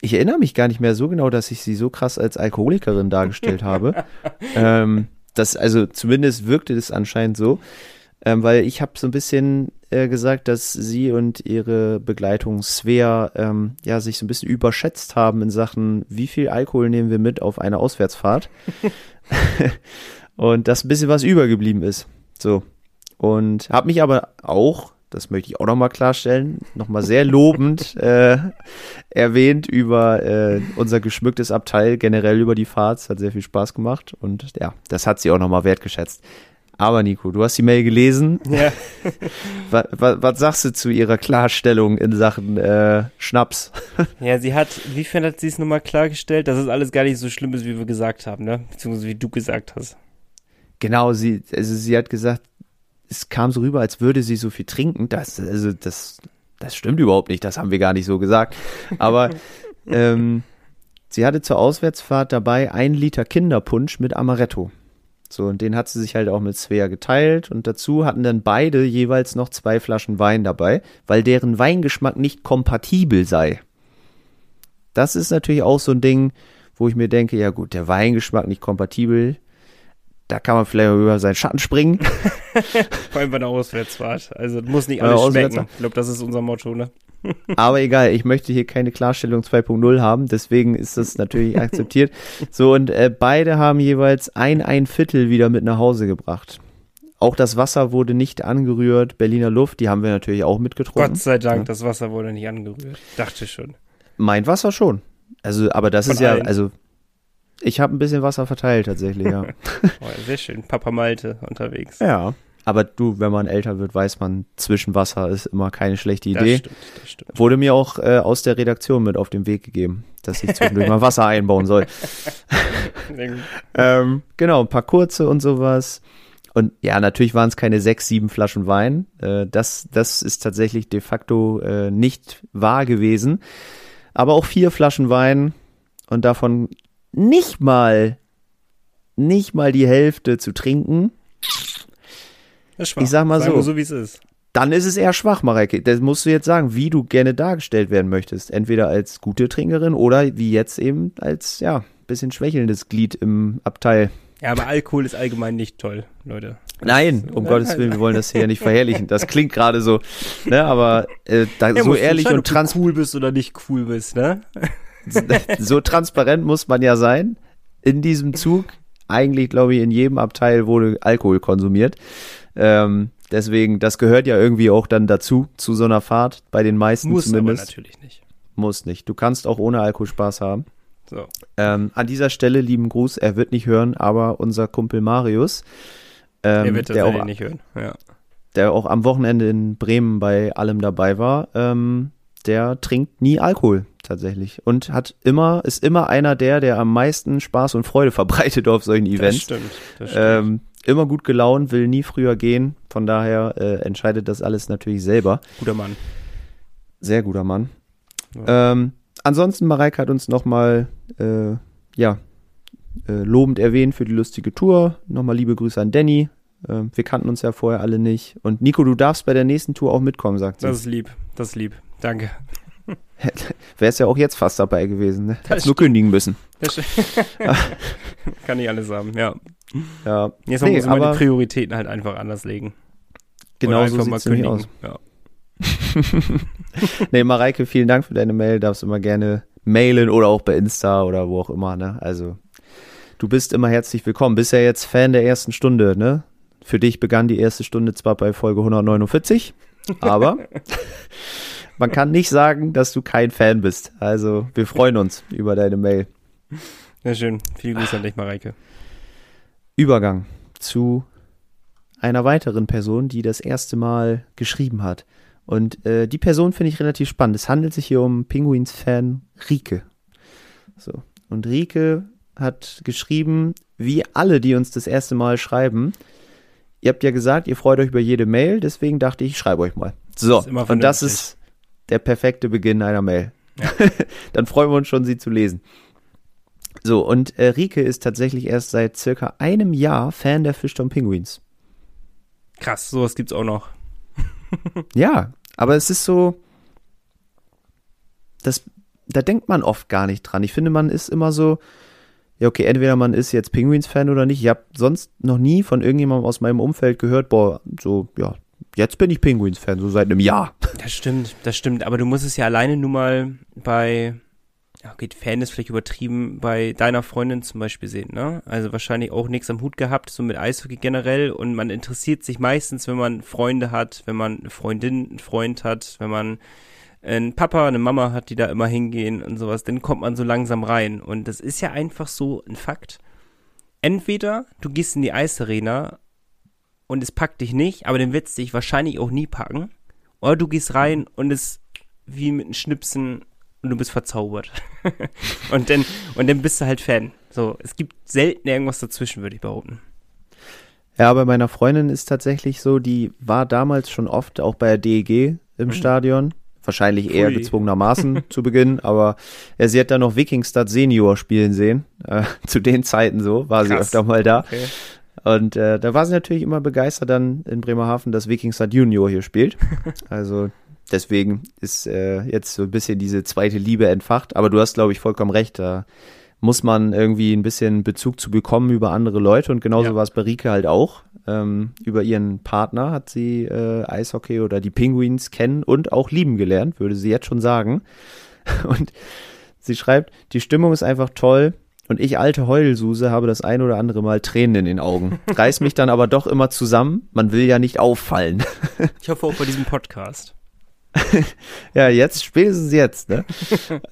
Ich erinnere mich gar nicht mehr so genau, dass ich sie so krass als Alkoholikerin dargestellt habe. ähm, das, also zumindest wirkte das anscheinend so, ähm, weil ich habe so ein bisschen äh, gesagt, dass sie und ihre Begleitung Svea ähm, ja sich so ein bisschen überschätzt haben in Sachen, wie viel Alkohol nehmen wir mit auf eine Auswärtsfahrt. Und dass ein bisschen was übergeblieben ist. So. Und habe mich aber auch das möchte ich auch nochmal klarstellen, nochmal sehr lobend äh, erwähnt über äh, unser geschmücktes Abteil, generell über die Fahrt. Es hat sehr viel Spaß gemacht und ja, das hat sie auch nochmal wertgeschätzt. Aber Nico, du hast die Mail gelesen. Ja. was, was, was, sagst du zu ihrer Klarstellung in Sachen äh, Schnaps? ja, sie hat, wie viel hat sie es nochmal klargestellt, dass es alles gar nicht so schlimm ist, wie wir gesagt haben, ne? Beziehungsweise wie du gesagt hast. Genau, sie, also sie hat gesagt, es kam so rüber, als würde sie so viel trinken. Das, also das, das stimmt überhaupt nicht, das haben wir gar nicht so gesagt. Aber ähm, sie hatte zur Auswärtsfahrt dabei ein Liter Kinderpunsch mit Amaretto. So, und den hat sie sich halt auch mit Svea geteilt und dazu hatten dann beide jeweils noch zwei Flaschen Wein dabei, weil deren Weingeschmack nicht kompatibel sei. Das ist natürlich auch so ein Ding, wo ich mir denke, ja gut, der Weingeschmack nicht kompatibel, da kann man vielleicht über seinen Schatten springen. Vor allem bei einer Auswärtsfahrt. Also muss nicht alles schmecken. Ich glaube, das ist unser Motto, ne? Aber egal, ich möchte hier keine Klarstellung 2.0 haben, deswegen ist das natürlich akzeptiert. So, und äh, beide haben jeweils ein, ein Viertel wieder mit nach Hause gebracht. Auch das Wasser wurde nicht angerührt. Berliner Luft, die haben wir natürlich auch mitgetrunken. Gott sei Dank, ja. das Wasser wurde nicht angerührt. Dachte schon. Mein Wasser schon. Also, aber das Von ist ja, allen. also ich habe ein bisschen Wasser verteilt tatsächlich, ja. oh, sehr schön. Papa Malte unterwegs. Ja. Aber du, wenn man älter wird, weiß man, Zwischenwasser ist immer keine schlechte Idee. Das stimmt, das stimmt. Wurde mir auch äh, aus der Redaktion mit auf den Weg gegeben, dass ich zwischendurch mal Wasser einbauen soll. ähm, genau, ein paar kurze und sowas. Und ja, natürlich waren es keine sechs, sieben Flaschen Wein. Äh, das, das ist tatsächlich de facto äh, nicht wahr gewesen. Aber auch vier Flaschen Wein und davon nicht mal, nicht mal die Hälfte zu trinken ich sag mal Sagen so. so wie es ist. Dann ist es eher schwach, Mareike. Das musst du jetzt sagen, wie du gerne dargestellt werden möchtest. Entweder als gute Trinkerin oder wie jetzt eben als, ja, bisschen schwächelndes Glied im Abteil. Ja, aber Alkohol ist allgemein nicht toll, Leute. Nein, um Gottes Willen, wir wollen das hier ja nicht verherrlichen. Das klingt gerade so, ne, aber äh, da, ja, so ehrlich und trans cool bist oder nicht cool bist, ne? so transparent muss man ja sein. In diesem Zug, eigentlich glaube ich, in jedem Abteil wurde Alkohol konsumiert. Ähm, deswegen, das gehört ja irgendwie auch dann dazu, zu so einer Fahrt, bei den meisten Muss zumindest. Aber natürlich nicht. Muss nicht. Du kannst auch ohne Alkohol Spaß haben. So. Ähm, an dieser Stelle lieben Gruß, er wird nicht hören, aber unser Kumpel Marius, ähm, er wird der auch, nicht hören, ja. der auch am Wochenende in Bremen bei allem dabei war, ähm, der trinkt nie Alkohol tatsächlich und hat immer ist immer einer der, der am meisten Spaß und Freude verbreitet auf solchen Events. Das stimmt. Das stimmt. Ähm, immer gut gelaunt, will nie früher gehen. Von daher äh, entscheidet das alles natürlich selber. Guter Mann. Sehr guter Mann. Ja. Ähm, ansonsten, Mareike hat uns nochmal, äh, ja, äh, lobend erwähnt für die lustige Tour. Nochmal liebe Grüße an Danny. Äh, wir kannten uns ja vorher alle nicht. Und Nico, du darfst bei der nächsten Tour auch mitkommen, sagt sie. Das ist lieb, das ist lieb. Danke. Wär's ja auch jetzt fast dabei gewesen, ne? Hättest nur kündigen müssen. Kann ich alles haben, ja. Ja. Jetzt nee, muss man die Prioritäten halt einfach anders legen. Genau so sieht's nämlich aus. Ja. nee, Mareike, vielen Dank für deine Mail. Darfst immer gerne mailen oder auch bei Insta oder wo auch immer, ne? Also, du bist immer herzlich willkommen. Bist ja jetzt Fan der ersten Stunde, ne? Für dich begann die erste Stunde zwar bei Folge 149, aber man kann nicht sagen, dass du kein Fan bist. Also, wir freuen uns über deine Mail. Sehr schön. Viel Grüße an dich, Mareike. Übergang zu einer weiteren Person, die das erste Mal geschrieben hat. Und äh, die Person finde ich relativ spannend. Es handelt sich hier um Pinguins-Fan Rike. So. Und Rike hat geschrieben, wie alle, die uns das erste Mal schreiben, ihr habt ja gesagt, ihr freut euch über jede Mail, deswegen dachte ich, ich schreibe euch mal. So, das und das ist der perfekte Beginn einer Mail. Ja. Dann freuen wir uns schon, sie zu lesen. So, und äh, Rike ist tatsächlich erst seit circa einem Jahr Fan der Fischtown Penguins. Krass, sowas gibt's auch noch. ja, aber es ist so, das, da denkt man oft gar nicht dran. Ich finde, man ist immer so, ja, okay, entweder man ist jetzt Penguins-Fan oder nicht. Ich habe sonst noch nie von irgendjemandem aus meinem Umfeld gehört, boah, so, ja, jetzt bin ich Penguins-Fan, so seit einem Jahr. Das stimmt, das stimmt. Aber du musst es ja alleine nur mal bei okay, Fan ist vielleicht übertrieben, bei deiner Freundin zum Beispiel sehen, ne? Also wahrscheinlich auch nichts am Hut gehabt, so mit Eishockey generell. Und man interessiert sich meistens, wenn man Freunde hat, wenn man eine Freundin, einen Freund hat, wenn man einen Papa, eine Mama hat, die da immer hingehen und sowas, dann kommt man so langsam rein. Und das ist ja einfach so ein Fakt. Entweder du gehst in die Eisarena und es packt dich nicht, aber dann wird es dich wahrscheinlich auch nie packen. Oder du gehst rein und es wie mit einem Schnipsen und du bist verzaubert. und dann und dann bist du halt Fan. So, es gibt selten irgendwas dazwischen, würde ich behaupten. Ja, bei meiner Freundin ist tatsächlich so, die war damals schon oft auch bei der DEG im mhm. Stadion. Wahrscheinlich eher Ui. gezwungenermaßen zu Beginn, aber ja, sie hat da noch Wikingstad Senior spielen sehen. Äh, zu den Zeiten so, war Krass. sie öfter mal da. Okay. Und äh, da war sie natürlich immer begeistert dann in Bremerhaven, dass Wikingstad Junior hier spielt. Also Deswegen ist äh, jetzt so ein bisschen diese zweite Liebe entfacht. Aber du hast, glaube ich, vollkommen recht. Da muss man irgendwie ein bisschen Bezug zu bekommen über andere Leute und genauso ja. war es bei Rike halt auch. Ähm, über ihren Partner hat sie äh, Eishockey oder die Penguins kennen und auch lieben gelernt, würde sie jetzt schon sagen. Und sie schreibt, die Stimmung ist einfach toll. Und ich, alte Heulsuse, habe das ein oder andere Mal Tränen in den Augen. Reiß mich dann aber doch immer zusammen. Man will ja nicht auffallen. Ich hoffe auch bei diesem Podcast. ja, jetzt, spätestens jetzt, ne?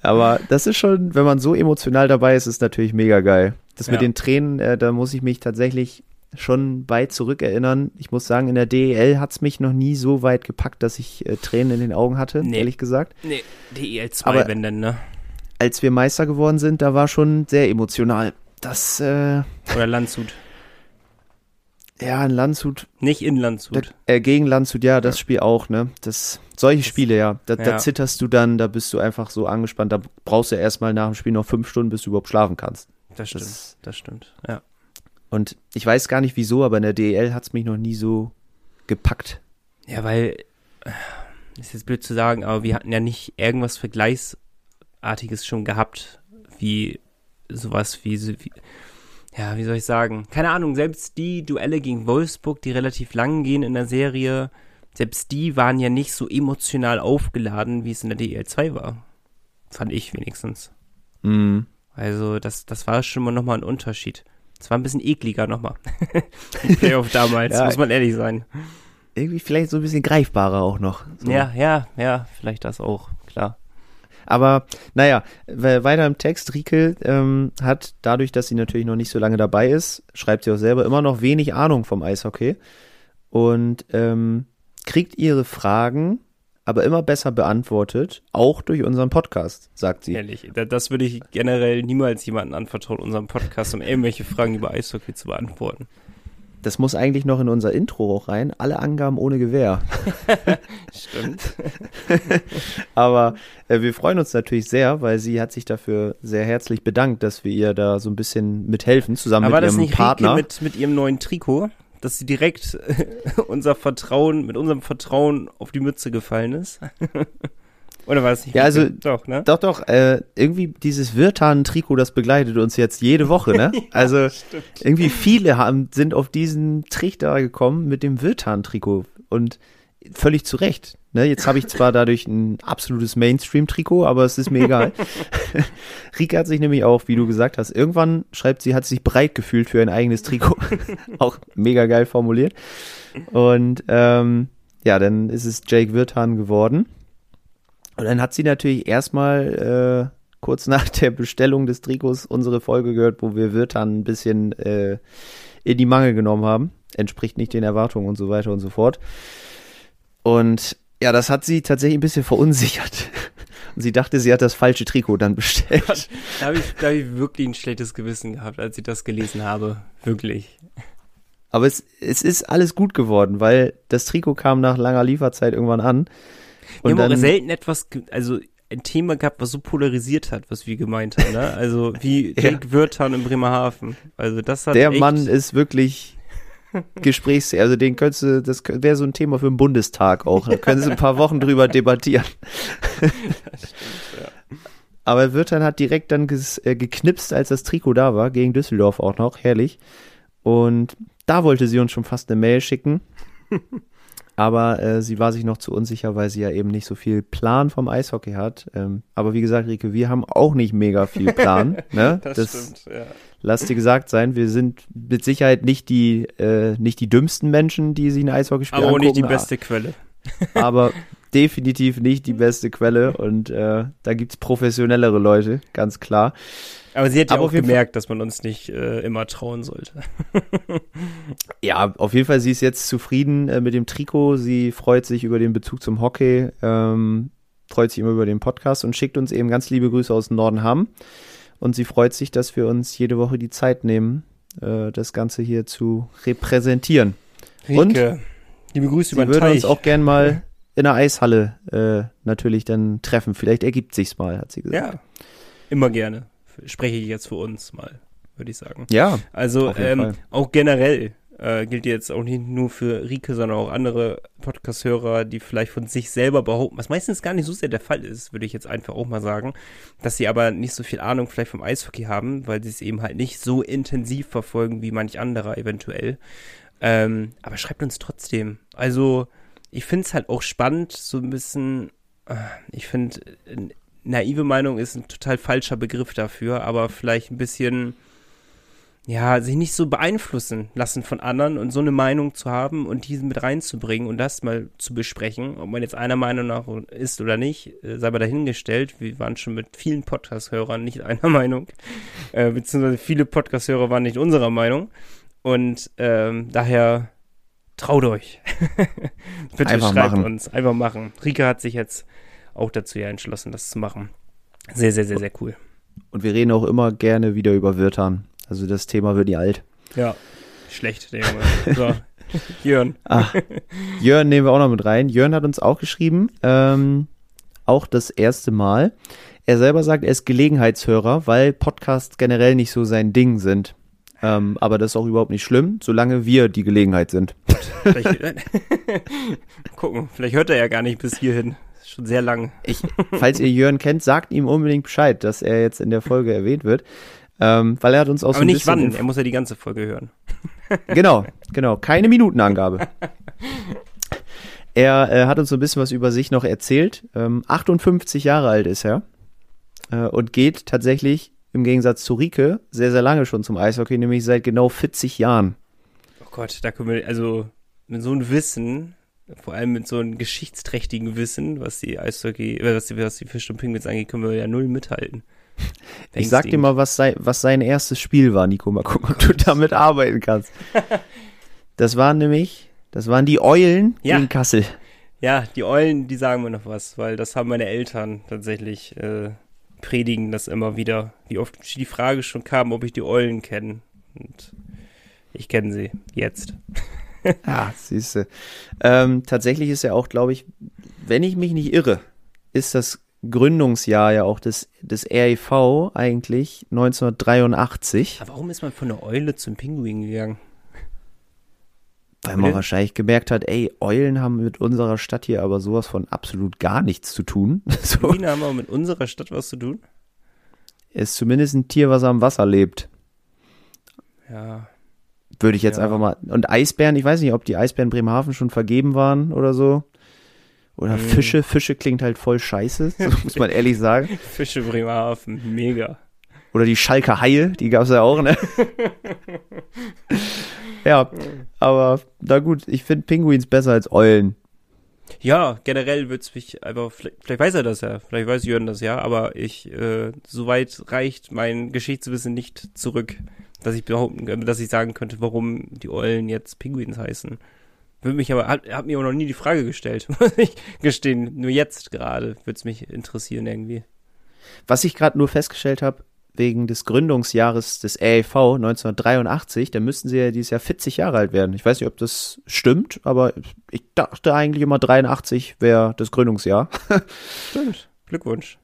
Aber das ist schon, wenn man so emotional dabei ist, ist natürlich mega geil. Das ja. mit den Tränen, äh, da muss ich mich tatsächlich schon weit zurückerinnern. Ich muss sagen, in der DEL hat es mich noch nie so weit gepackt, dass ich äh, Tränen in den Augen hatte, nee. ehrlich gesagt. Nee, DEL 2, wenn denn, ne? Als wir Meister geworden sind, da war schon sehr emotional. Das, äh, Oder Landshut. Ja, in Landshut. Nicht in Landshut. Da, äh, gegen Landshut, ja, das ja. Spiel auch, ne? Das, solche das, Spiele, ja. Da, ja. da zitterst du dann, da bist du einfach so angespannt. Da brauchst du erstmal nach dem Spiel noch fünf Stunden, bis du überhaupt schlafen kannst. Das stimmt, das, das stimmt, ja. Und ich weiß gar nicht wieso, aber in der DEL hat es mich noch nie so gepackt. Ja, weil, äh, ist jetzt blöd zu sagen, aber wir hatten ja nicht irgendwas Vergleichsartiges schon gehabt, wie sowas wie, wie ja, wie soll ich sagen? Keine Ahnung, selbst die Duelle gegen Wolfsburg, die relativ lang gehen in der Serie, selbst die waren ja nicht so emotional aufgeladen, wie es in der DL2 war. Fand ich wenigstens. Mhm. Also, das, das war schon mal nochmal ein Unterschied. Es war ein bisschen ekliger nochmal. Playoff damals, ja, muss man ehrlich sein. Irgendwie vielleicht so ein bisschen greifbarer auch noch. So. Ja, ja, ja, vielleicht das auch, klar. Aber naja, weiter im Text, Riekel ähm, hat dadurch, dass sie natürlich noch nicht so lange dabei ist, schreibt sie auch selber immer noch wenig Ahnung vom Eishockey und ähm, kriegt ihre Fragen aber immer besser beantwortet, auch durch unseren Podcast, sagt sie. Ehrlich, das würde ich generell niemals jemandem anvertrauen, unserem Podcast, um irgendwelche Fragen über Eishockey zu beantworten. Das muss eigentlich noch in unser Intro auch rein. Alle Angaben ohne Gewehr. Stimmt. Aber äh, wir freuen uns natürlich sehr, weil sie hat sich dafür sehr herzlich bedankt, dass wir ihr da so ein bisschen mithelfen, zusammen Aber mit ihrem Partner. Nicht Rike mit, mit ihrem neuen Trikot? Dass sie direkt unser Vertrauen, mit unserem Vertrauen auf die Mütze gefallen ist. Oder nicht? Ja, also doch, ne? Doch, doch. Äh, irgendwie dieses Wirtan-Trikot, das begleitet uns jetzt jede Woche, ne? ja, also stimmt. irgendwie viele haben sind auf diesen Trichter gekommen mit dem Wirtan-Trikot und völlig zu Recht. Ne? Jetzt habe ich zwar dadurch ein absolutes Mainstream-Trikot, aber es ist mir egal. Rika hat sich nämlich auch, wie du gesagt hast, irgendwann schreibt sie, hat sich breit gefühlt für ein eigenes Trikot. auch mega geil formuliert. Und ähm, ja, dann ist es Jake Wirtan geworden. Und dann hat sie natürlich erstmal äh, kurz nach der Bestellung des Trikots unsere Folge gehört, wo wir Wirtan ein bisschen äh, in die Mangel genommen haben. Entspricht nicht den Erwartungen und so weiter und so fort. Und ja, das hat sie tatsächlich ein bisschen verunsichert. Und sie dachte, sie hat das falsche Trikot dann bestellt. Da habe ich, hab ich wirklich ein schlechtes Gewissen gehabt, als ich das gelesen habe. Wirklich. Aber es, es ist alles gut geworden, weil das Trikot kam nach langer Lieferzeit irgendwann an. Und wir haben auch selten etwas, also ein Thema gehabt, was so polarisiert hat, was wir gemeint haben. Ne? Also wie ja. Wirtan in Bremerhaven. Also das hat Der Mann ist wirklich Gesprächs, also den könntest du, das wäre so ein Thema für den Bundestag auch. Da können sie ein paar Wochen drüber debattieren. das stimmt, ja. Aber Wirtan hat direkt dann ges, äh, geknipst, als das Trikot da war, gegen Düsseldorf auch noch, herrlich. Und da wollte sie uns schon fast eine Mail schicken aber äh, sie war sich noch zu unsicher, weil sie ja eben nicht so viel Plan vom Eishockey hat. Ähm, aber wie gesagt, Rike, wir haben auch nicht mega viel Plan. ne? das, das stimmt, ja. Lass dir gesagt sein, wir sind mit Sicherheit nicht die, äh, nicht die dümmsten Menschen, die sich ein Eishockeyspiel Aber auch nicht die beste Quelle. aber definitiv nicht die beste Quelle und äh, da gibt's professionellere Leute, ganz klar. Aber sie hat ja auch gemerkt, dass man uns nicht äh, immer trauen sollte. ja, auf jeden Fall, sie ist jetzt zufrieden äh, mit dem Trikot. Sie freut sich über den Bezug zum Hockey, ähm, freut sich immer über den Podcast und schickt uns eben ganz liebe Grüße aus dem Norden Hamm. Und sie freut sich, dass wir uns jede Woche die Zeit nehmen, äh, das Ganze hier zu repräsentieren. Rieke, und liebe Grüße über den würden uns auch gern mal in der Eishalle äh, natürlich dann treffen. Vielleicht ergibt sich's mal, hat sie gesagt. Ja, immer gerne spreche ich jetzt für uns mal, würde ich sagen. Ja. Also ähm, auch generell Äh, gilt jetzt auch nicht nur für Rike, sondern auch andere Podcast-Hörer, die vielleicht von sich selber behaupten, was meistens gar nicht so sehr der Fall ist, würde ich jetzt einfach auch mal sagen, dass sie aber nicht so viel Ahnung vielleicht vom Eishockey haben, weil sie es eben halt nicht so intensiv verfolgen wie manch anderer eventuell. Ähm, aber schreibt uns trotzdem. Also, ich finde es halt auch spannend, so ein bisschen, äh, ich finde, naive Meinung ist ein total falscher Begriff dafür, aber vielleicht ein bisschen ja, sich nicht so beeinflussen lassen von anderen und so eine Meinung zu haben und diese mit reinzubringen und das mal zu besprechen, ob man jetzt einer Meinung nach ist oder nicht, äh, sei mal dahingestellt. Wir waren schon mit vielen Podcast-Hörern nicht einer Meinung, äh, beziehungsweise viele Podcast-Hörer waren nicht unserer Meinung und ähm, daher traut euch. Bitte Einfach schreibt machen. uns. Einfach machen. Rika hat sich jetzt auch dazu ja entschlossen, das zu machen. Sehr, sehr, sehr, sehr cool. Und wir reden auch immer gerne wieder über Wirtern. Also das Thema wird nie alt. Ja, schlecht, der Junge. So, Jörn. Ach, Jörn nehmen wir auch noch mit rein. Jörn hat uns auch geschrieben, ähm, auch das erste Mal. Er selber sagt, er ist Gelegenheitshörer, weil Podcasts generell nicht so sein Ding sind. Ähm, aber das ist auch überhaupt nicht schlimm, solange wir die Gelegenheit sind. Vielleicht, gucken, vielleicht hört er ja gar nicht bis hierhin. Schon sehr lang. Ich, falls ihr Jörn kennt, sagt ihm unbedingt Bescheid, dass er jetzt in der Folge erwähnt wird. Ähm, weil er hat uns auch Aber so ein nicht wann, er muss ja die ganze Folge hören. genau, genau. Keine Minutenangabe. er äh, hat uns so ein bisschen was über sich noch erzählt. Ähm, 58 Jahre alt ist er äh, und geht tatsächlich im Gegensatz zu Rike sehr, sehr lange schon zum Eishockey, nämlich seit genau 40 Jahren. Oh Gott, da können wir, also mit so einem Wissen, vor allem mit so einem geschichtsträchtigen Wissen, was die Eishockey, äh, was die, was die Fisch und Penguins angeht, können wir ja null mithalten. Ich sag dir mal, was, sei, was sein erstes Spiel war, Nico. Mal gucken, ob du damit arbeiten kannst. Das waren nämlich, das waren die Eulen ja. gegen Kassel. Ja, die Eulen, die sagen mir noch was, weil das haben meine Eltern tatsächlich äh, predigen das immer wieder. Wie oft die Frage schon kam, ob ich die Eulen kenne. Und ich kenne sie jetzt. ah, siehste. Ähm, tatsächlich ist ja auch, glaube ich, wenn ich mich nicht irre, ist das Gründungsjahr ja auch des, des REV eigentlich 1983. Aber warum ist man von der Eule zum Pinguin gegangen? Weil man wahrscheinlich gemerkt hat, ey, Eulen haben mit unserer Stadt hier aber sowas von absolut gar nichts zu tun. so. Pinguine haben aber mit unserer Stadt was zu tun? Ist zumindest ein Tier, was am Wasser lebt. Ja. Würde ich jetzt ja. einfach mal. Und Eisbären, ich weiß nicht, ob die Eisbären Bremerhaven schon vergeben waren oder so. Oder mm. Fische, Fische klingt halt voll scheiße, so muss man ehrlich sagen. Fische Bremerhaven, mega. Oder die Schalker Haie, die gab's ja auch, ne? ja, aber na gut, ich finde Pinguins besser als Eulen. Ja, generell wird's mich einfach, vielleicht, vielleicht weiß er das ja, vielleicht weiß Jörn das ja, aber ich, äh, soweit reicht mein Geschichtswissen nicht zurück, dass ich behaupten, dass ich sagen könnte, warum die Eulen jetzt Pinguins heißen. Würde mich aber, hat, hat mir auch noch nie die Frage gestellt, muss ich gestehen. Nur jetzt gerade würde es mich interessieren irgendwie. Was ich gerade nur festgestellt habe, wegen des Gründungsjahres des REV 1983, da müssten sie ja dieses Jahr 40 Jahre alt werden. Ich weiß nicht, ob das stimmt, aber ich dachte eigentlich immer 83 wäre das Gründungsjahr. Stimmt. Glückwunsch.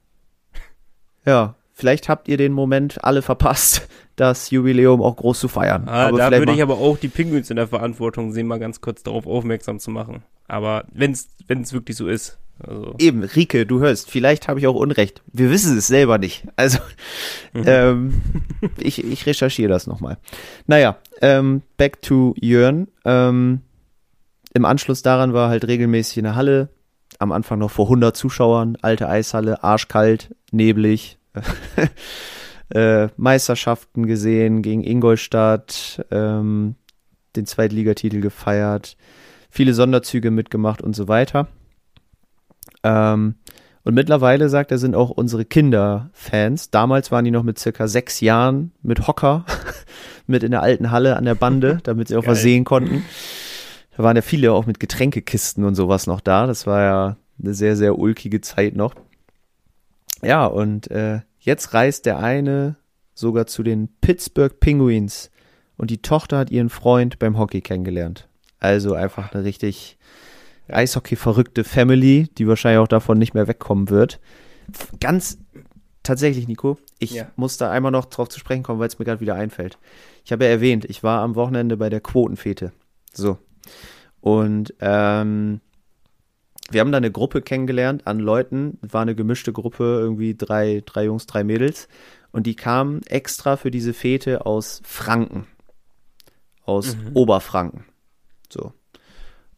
Ja, vielleicht habt ihr den Moment alle verpasst das Jubiläum auch groß zu feiern. Ah, da würde ich aber auch die Pinguins in der Verantwortung sehen, mal ganz kurz darauf aufmerksam zu machen. Aber wenn es wirklich so ist. Also. Eben, Rike, du hörst, vielleicht habe ich auch Unrecht. Wir wissen es selber nicht. Also, mhm. ähm, ich, ich recherchiere das nochmal. Naja, ähm, back to Jörn. Ähm, Im Anschluss daran war halt regelmäßig in der Halle, am Anfang noch vor 100 Zuschauern, alte Eishalle, arschkalt, neblig. äh, Meisterschaften gesehen gegen Ingolstadt, ähm, den Zweitligatitel gefeiert, viele Sonderzüge mitgemacht und so weiter. Ähm, und mittlerweile, sagt er, sind auch unsere Kinder Fans. Damals waren die noch mit circa sechs Jahren mit Hocker, mit in der alten Halle an der Bande, damit sie auch Geil. was sehen konnten. Da waren ja viele auch mit Getränkekisten und sowas noch da. Das war ja eine sehr, sehr ulkige Zeit noch. Ja, und äh, Jetzt reist der eine sogar zu den Pittsburgh Penguins und die Tochter hat ihren Freund beim Hockey kennengelernt. Also einfach eine richtig Eishockey-verrückte Family, die wahrscheinlich auch davon nicht mehr wegkommen wird. Ganz tatsächlich, Nico, ich ja. muss da einmal noch drauf zu sprechen kommen, weil es mir gerade wieder einfällt. Ich habe ja erwähnt, ich war am Wochenende bei der Quotenfete. So. Und ähm, wir haben da eine Gruppe kennengelernt an Leuten, war eine gemischte Gruppe, irgendwie drei, drei Jungs, drei Mädels. Und die kamen extra für diese Fete aus Franken. Aus mhm. Oberfranken. So.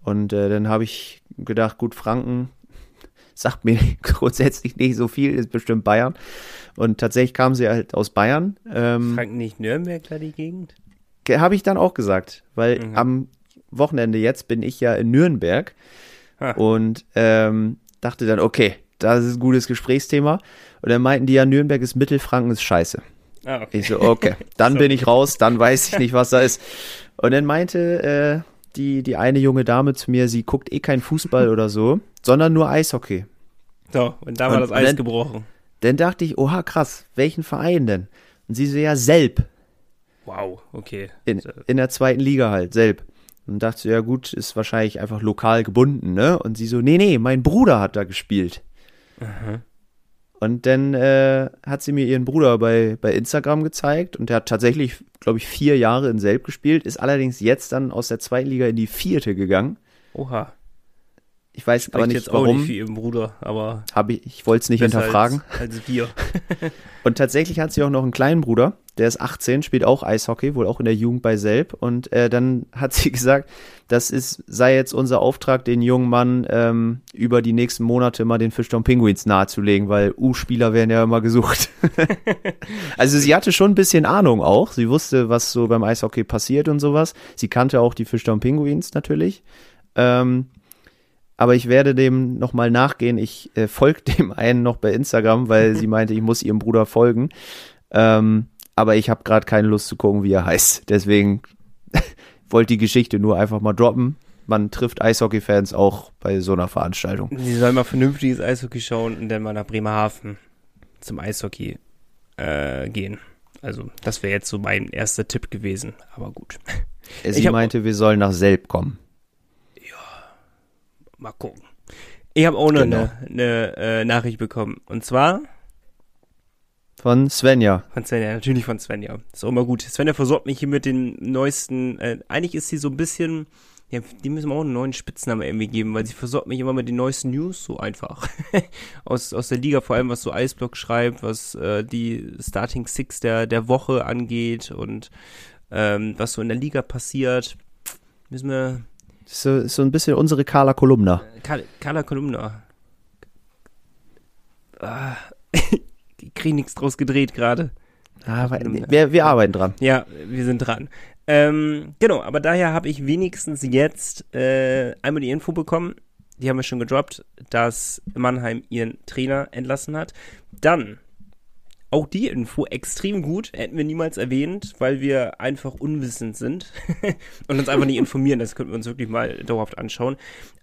Und äh, dann habe ich gedacht, gut, Franken sagt mir grundsätzlich nicht so viel, ist bestimmt Bayern. Und tatsächlich kamen sie halt aus Bayern. Ähm, Franken nicht Nürnberg da die Gegend? Habe ich dann auch gesagt, weil mhm. am Wochenende jetzt bin ich ja in Nürnberg. Und ähm, dachte dann, okay, das ist ein gutes Gesprächsthema. Und dann meinten die ja, Nürnberg ist Mittelfranken, ist scheiße. Ah, okay. Ich so, okay, dann so. bin ich raus, dann weiß ich nicht, was da ist. Und dann meinte äh, die, die eine junge Dame zu mir, sie guckt eh kein Fußball oder so, sondern nur Eishockey. So, und da war und, das Eis dann, gebrochen. Dann dachte ich, oha, krass, welchen Verein denn? Und sie so, ja, Selb. Wow, okay. In, in der zweiten Liga halt, Selb. Und dachte so, ja gut, ist wahrscheinlich einfach lokal gebunden, ne? Und sie so, nee, nee, mein Bruder hat da gespielt. Aha. Und dann äh, hat sie mir ihren Bruder bei, bei Instagram gezeigt und der hat tatsächlich, glaube ich, vier Jahre in Selb gespielt, ist allerdings jetzt dann aus der zweiten Liga in die vierte gegangen. Oha. Ich weiß Spricht aber nicht, jetzt warum. Auch nicht für ihren Bruder, aber. Hab ich ich wollte es nicht hinterfragen. Als, als wir. und tatsächlich hat sie auch noch einen kleinen Bruder, der ist 18, spielt auch Eishockey, wohl auch in der Jugend bei Selb. Und äh, dann hat sie gesagt, das ist, sei jetzt unser Auftrag, den jungen Mann ähm, über die nächsten Monate mal den Fischtown Penguins nahezulegen, weil U-Spieler werden ja immer gesucht. also sie hatte schon ein bisschen Ahnung auch. Sie wusste, was so beim Eishockey passiert und sowas. Sie kannte auch die Fischtown Penguins natürlich. Ähm, aber ich werde dem nochmal nachgehen. Ich äh, folge dem einen noch bei Instagram, weil sie meinte, ich muss ihrem Bruder folgen. Ähm, aber ich habe gerade keine Lust zu gucken, wie er heißt. Deswegen wollte die Geschichte nur einfach mal droppen. Man trifft Eishockey-Fans auch bei so einer Veranstaltung. Sie sollen mal vernünftiges Eishockey schauen und dann mal nach Bremerhaven zum Eishockey äh, gehen. Also, das wäre jetzt so mein erster Tipp gewesen. Aber gut. Sie meinte, wir sollen nach Selb kommen mal gucken. Ich habe auch noch genau. eine, eine äh, Nachricht bekommen. Und zwar von Svenja. Von Svenja, natürlich von Svenja. Ist auch immer gut. Svenja versorgt mich hier mit den neuesten. Äh, eigentlich ist sie so ein bisschen. Ja, die müssen wir auch einen neuen Spitznamen irgendwie geben, weil sie versorgt mich immer mit den neuesten News so einfach. aus, aus der Liga, vor allem was so Eisblock schreibt, was äh, die Starting Six der, der Woche angeht und ähm, was so in der Liga passiert. Müssen wir, so, so ein bisschen unsere Carla Kolumna. Carla Kolumna. Ah, kriege nichts draus gedreht gerade. Ah, wir, wir arbeiten dran. Ja, wir sind dran. Ähm, genau, aber daher habe ich wenigstens jetzt äh, einmal die Info bekommen, die haben wir schon gedroppt, dass Mannheim ihren Trainer entlassen hat. Dann auch die Info extrem gut, hätten wir niemals erwähnt, weil wir einfach unwissend sind und uns einfach nicht informieren. Das könnten wir uns wirklich mal dauerhaft anschauen.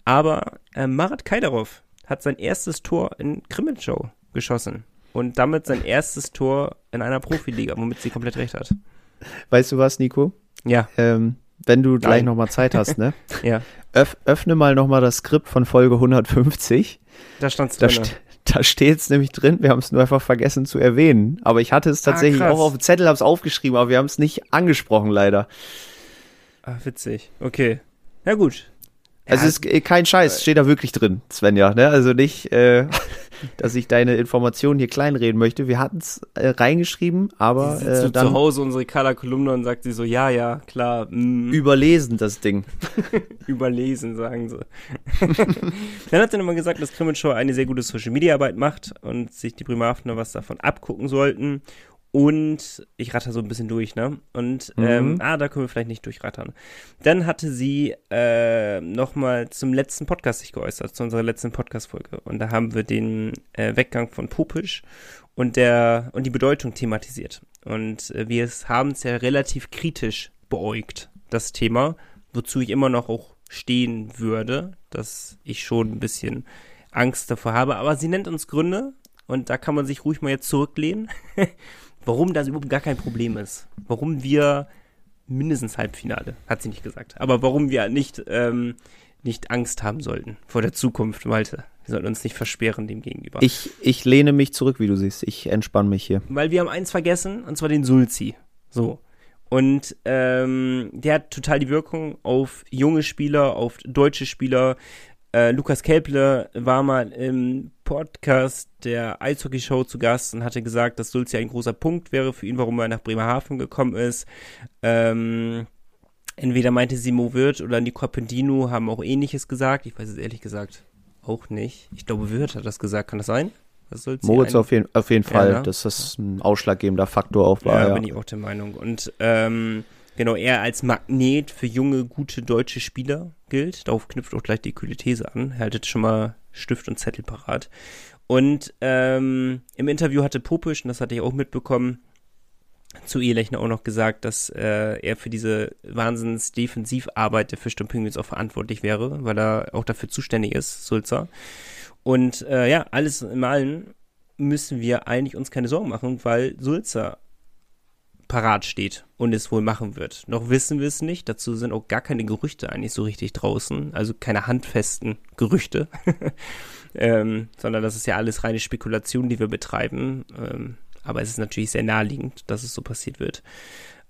Aber äh, Marat Kaidarov hat sein erstes Tor in Krimitschau geschossen und damit sein erstes Tor in einer Profiliga, womit sie komplett recht hat. Weißt du was, Nico? Ja. Ähm, wenn du gleich nochmal Zeit hast, ne? ja. Öff, öffne mal nochmal das Skript von Folge 150. Da stand's drin. Da, st da steht es nämlich drin, wir haben es nur einfach vergessen zu erwähnen. Aber ich hatte es ah, tatsächlich ah, auch auf dem Zettel, habe es aufgeschrieben, aber wir haben es nicht angesprochen, leider. Ah, witzig. Okay. Na gut. Also es ist kein Scheiß, steht da wirklich drin, Svenja, ne? Also nicht, äh, dass ich deine Informationen hier kleinreden möchte. Wir hatten es äh, reingeschrieben, aber sie äh, dann zu Hause unsere Color-Kolumne und sagt sie so, ja, ja, klar. Mm. Überlesen das Ding. Überlesen, sagen sie. dann hat sie nochmal gesagt, dass Crimmage eine sehr gute Social-Media-Arbeit macht und sich die Bremerhavener was davon abgucken sollten. Und ich ratter so ein bisschen durch, ne? Und, mhm. ähm, ah, da können wir vielleicht nicht durchrattern. Dann hatte sie äh, nochmal zum letzten Podcast sich geäußert, zu unserer letzten Podcast-Folge. Und da haben wir den äh, Weggang von Popisch und der und die Bedeutung thematisiert. Und äh, wir haben es ja relativ kritisch beäugt, das Thema, wozu ich immer noch auch stehen würde, dass ich schon ein bisschen Angst davor habe. Aber sie nennt uns Gründe und da kann man sich ruhig mal jetzt zurücklehnen. warum das überhaupt gar kein Problem ist. Warum wir mindestens Halbfinale, hat sie nicht gesagt. Aber warum wir nicht, ähm, nicht Angst haben sollten vor der Zukunft, Malte. Wir sollten uns nicht versperren dem gegenüber. Ich, ich lehne mich zurück, wie du siehst. Ich entspanne mich hier. Weil wir haben eins vergessen, und zwar den Sulzi. So. Und ähm, der hat total die Wirkung auf junge Spieler, auf deutsche Spieler. Äh, Lukas Kelple war mal im Podcast der Eishockey-Show zu Gast und hatte gesagt, dass Sulzi ein großer Punkt wäre für ihn, warum er nach Bremerhaven gekommen ist. Ähm, entweder meinte Simo Wirth oder Nico Pendino haben auch ähnliches gesagt. Ich weiß es ehrlich gesagt auch nicht. Ich glaube, Wirth hat das gesagt. Kann das sein? Das Moritz auf jeden, auf jeden Fall, ja, ne? dass das ein ausschlaggebender Faktor auch war. Ja, ja, bin ich auch der Meinung. Und ähm, genau, er als Magnet für junge, gute deutsche Spieler gilt. Darauf knüpft auch gleich die kühle These an. Haltet schon mal Stift und Zettel parat. Und ähm, im Interview hatte Popisch, und das hatte ich auch mitbekommen, zu Ehelechner auch noch gesagt, dass äh, er für diese Wahnsinns-Defensivarbeit der Fisch und Penguins auch verantwortlich wäre, weil er auch dafür zuständig ist, Sulzer. Und äh, ja, alles im Allen müssen wir eigentlich uns keine Sorgen machen, weil Sulzer parat steht und es wohl machen wird. Noch wissen wir es nicht. Dazu sind auch gar keine Gerüchte eigentlich so richtig draußen. Also keine handfesten Gerüchte. ähm, sondern das ist ja alles reine Spekulation, die wir betreiben. Ähm, aber es ist natürlich sehr naheliegend, dass es so passiert wird.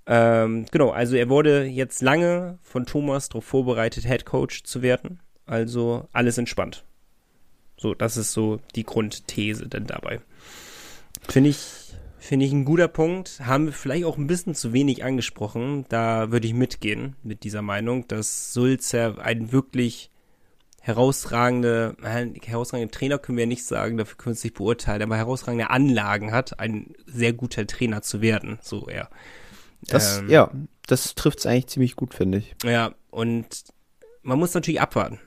Ähm, genau, also er wurde jetzt lange von Thomas darauf vorbereitet, Head Coach zu werden. Also alles entspannt. So, das ist so die Grundthese denn dabei. Finde ich, finde ich ein guter Punkt. Haben wir vielleicht auch ein bisschen zu wenig angesprochen. Da würde ich mitgehen mit dieser Meinung, dass Sulzer ein wirklich herausragende, herausragende Trainer können wir ja nicht sagen, dafür können wir es nicht beurteilen, aber herausragende Anlagen hat, ein sehr guter Trainer zu werden, so eher. Das, ähm, ja, das trifft es eigentlich ziemlich gut, finde ich. Ja, und man muss natürlich abwarten.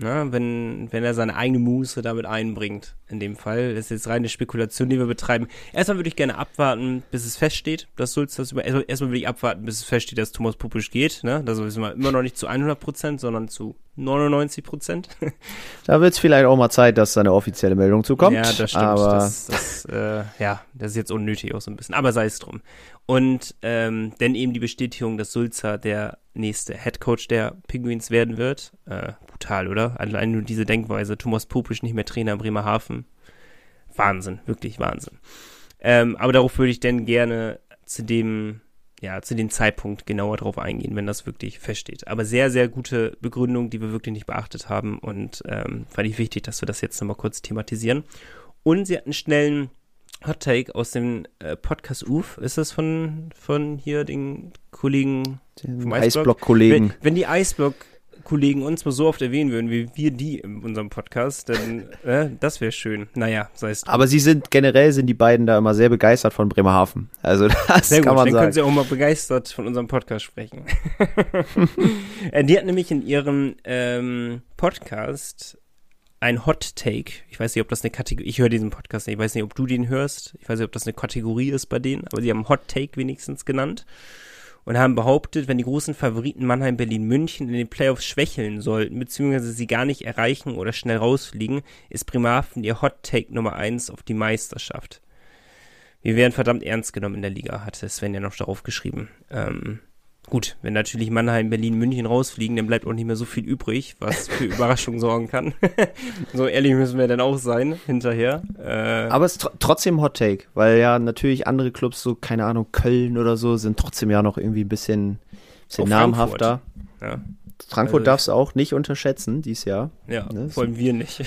Ne, wenn, wenn er seine eigene Muße damit einbringt, in dem Fall. Das ist jetzt reine Spekulation, die wir betreiben. Erstmal würde ich gerne abwarten, bis es feststeht, dass Sulz das über, erstmal, würde ich abwarten, bis es feststeht, dass Thomas Pupisch geht, ne, das wissen wir immer noch nicht zu 100 Prozent, sondern zu 99 Prozent. da wird es vielleicht auch mal Zeit, dass seine offizielle Meldung zukommt. Ja, das stimmt. Aber das, das, äh, ja, das ist jetzt unnötig auch so ein bisschen. Aber sei es drum. Und ähm, denn eben die Bestätigung, dass Sulzer der nächste Head Coach der Penguins werden wird. Äh, brutal, oder? Allein nur diese Denkweise. Thomas Pupisch nicht mehr Trainer in Bremerhaven. Wahnsinn, wirklich Wahnsinn. Ähm, aber darauf würde ich denn gerne zu dem ja, zu dem Zeitpunkt genauer drauf eingehen, wenn das wirklich feststeht. Aber sehr, sehr gute Begründung, die wir wirklich nicht beachtet haben und ähm, fand ich wichtig, dass wir das jetzt nochmal kurz thematisieren. Und sie hatten schnellen Hot Take aus dem äh, Podcast UF. Ist das von, von hier den Kollegen den vom Eisblock-Kollegen? Wenn, wenn die Eisblock Kollegen uns mal so oft erwähnen würden, wie wir die in unserem Podcast, dann äh, das wäre schön. Naja, sei es. Aber sie sind generell sind die beiden da immer sehr begeistert von Bremerhaven. Also das sehr kann gut, man dann sagen. können sie auch mal begeistert von unserem Podcast sprechen. Äh, die hat nämlich in ihrem ähm, Podcast ein Hot Take. Ich weiß nicht, ob das eine Kategorie, ich höre diesen Podcast nicht, ich weiß nicht, ob du den hörst. Ich weiß nicht, ob das eine Kategorie ist bei denen, aber sie haben Hot Take wenigstens genannt und haben behauptet, wenn die großen Favoriten Mannheim, Berlin, München in den Playoffs schwächeln sollten, beziehungsweise sie gar nicht erreichen oder schnell rausfliegen, ist Bremerhaven ihr Hot Take Nummer eins auf die Meisterschaft. Wir werden verdammt ernst genommen in der Liga, hatte Sven ja noch darauf geschrieben. Ähm, Gut, wenn natürlich Mannheim, Berlin, München rausfliegen, dann bleibt auch nicht mehr so viel übrig, was für Überraschungen sorgen kann. so ehrlich müssen wir dann auch sein hinterher. Äh, Aber es ist tr trotzdem Hot Take, weil ja natürlich andere Clubs, so keine Ahnung, Köln oder so, sind trotzdem ja noch irgendwie ein bisschen, bisschen namhafter. Ja. Frankfurt also, darfst du auch nicht unterschätzen dieses Jahr. Ja, ne? vor allem wir nicht.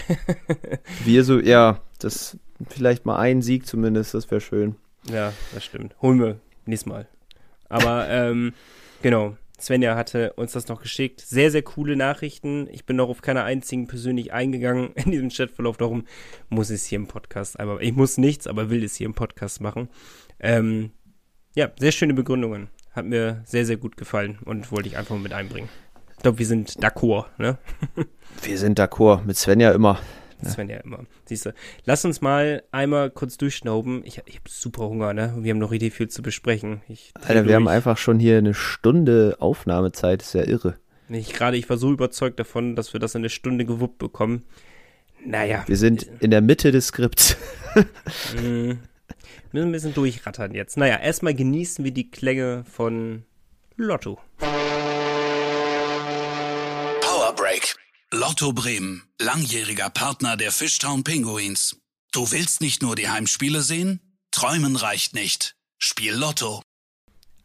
wir so, ja, das vielleicht mal ein Sieg zumindest, das wäre schön. Ja, das stimmt. Holen wir nächstes Mal. Aber ähm, Genau. Svenja hatte uns das noch geschickt. Sehr, sehr coole Nachrichten. Ich bin noch auf keiner einzigen persönlich eingegangen in diesem Chatverlauf. Darum muss ich es hier im Podcast einmal. Ich muss nichts, aber will es hier im Podcast machen. Ähm, ja, sehr schöne Begründungen. Hat mir sehr, sehr gut gefallen und wollte ich einfach mal mit einbringen. Ich glaube, wir sind d'accord, ne? wir sind d'accord. Mit Svenja immer. Das werden ja immer. Siehst du. Lass uns mal einmal kurz durchschnauben. Ich, ich habe super Hunger, ne? Wir haben noch richtig viel zu besprechen. Ich Alter, wir durch. haben einfach schon hier eine Stunde Aufnahmezeit. Das ist ja irre. Ich gerade, ich war so überzeugt davon, dass wir das in eine Stunde gewuppt bekommen. Naja. Wir sind in der Mitte des Skripts. mm, müssen ein bisschen durchrattern jetzt. Naja, erstmal genießen wir die Klänge von Lotto. Power Break. Lotto Bremen, langjähriger Partner der Fishtown Pinguins. Du willst nicht nur die Heimspiele sehen? Träumen reicht nicht. Spiel Lotto.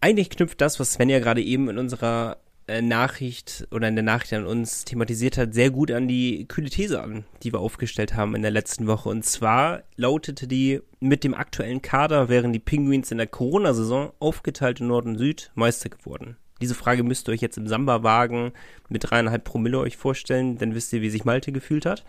Eigentlich knüpft das, was Sven ja gerade eben in unserer äh, Nachricht oder in der Nachricht an uns thematisiert hat, sehr gut an die kühle These an, die wir aufgestellt haben in der letzten Woche. Und zwar lautete die, mit dem aktuellen Kader wären die Penguins in der Corona-Saison aufgeteilt in Nord und Süd Meister geworden. Diese Frage müsst ihr euch jetzt im Samba-Wagen mit dreieinhalb Promille euch vorstellen, dann wisst ihr, wie sich Malte gefühlt hat.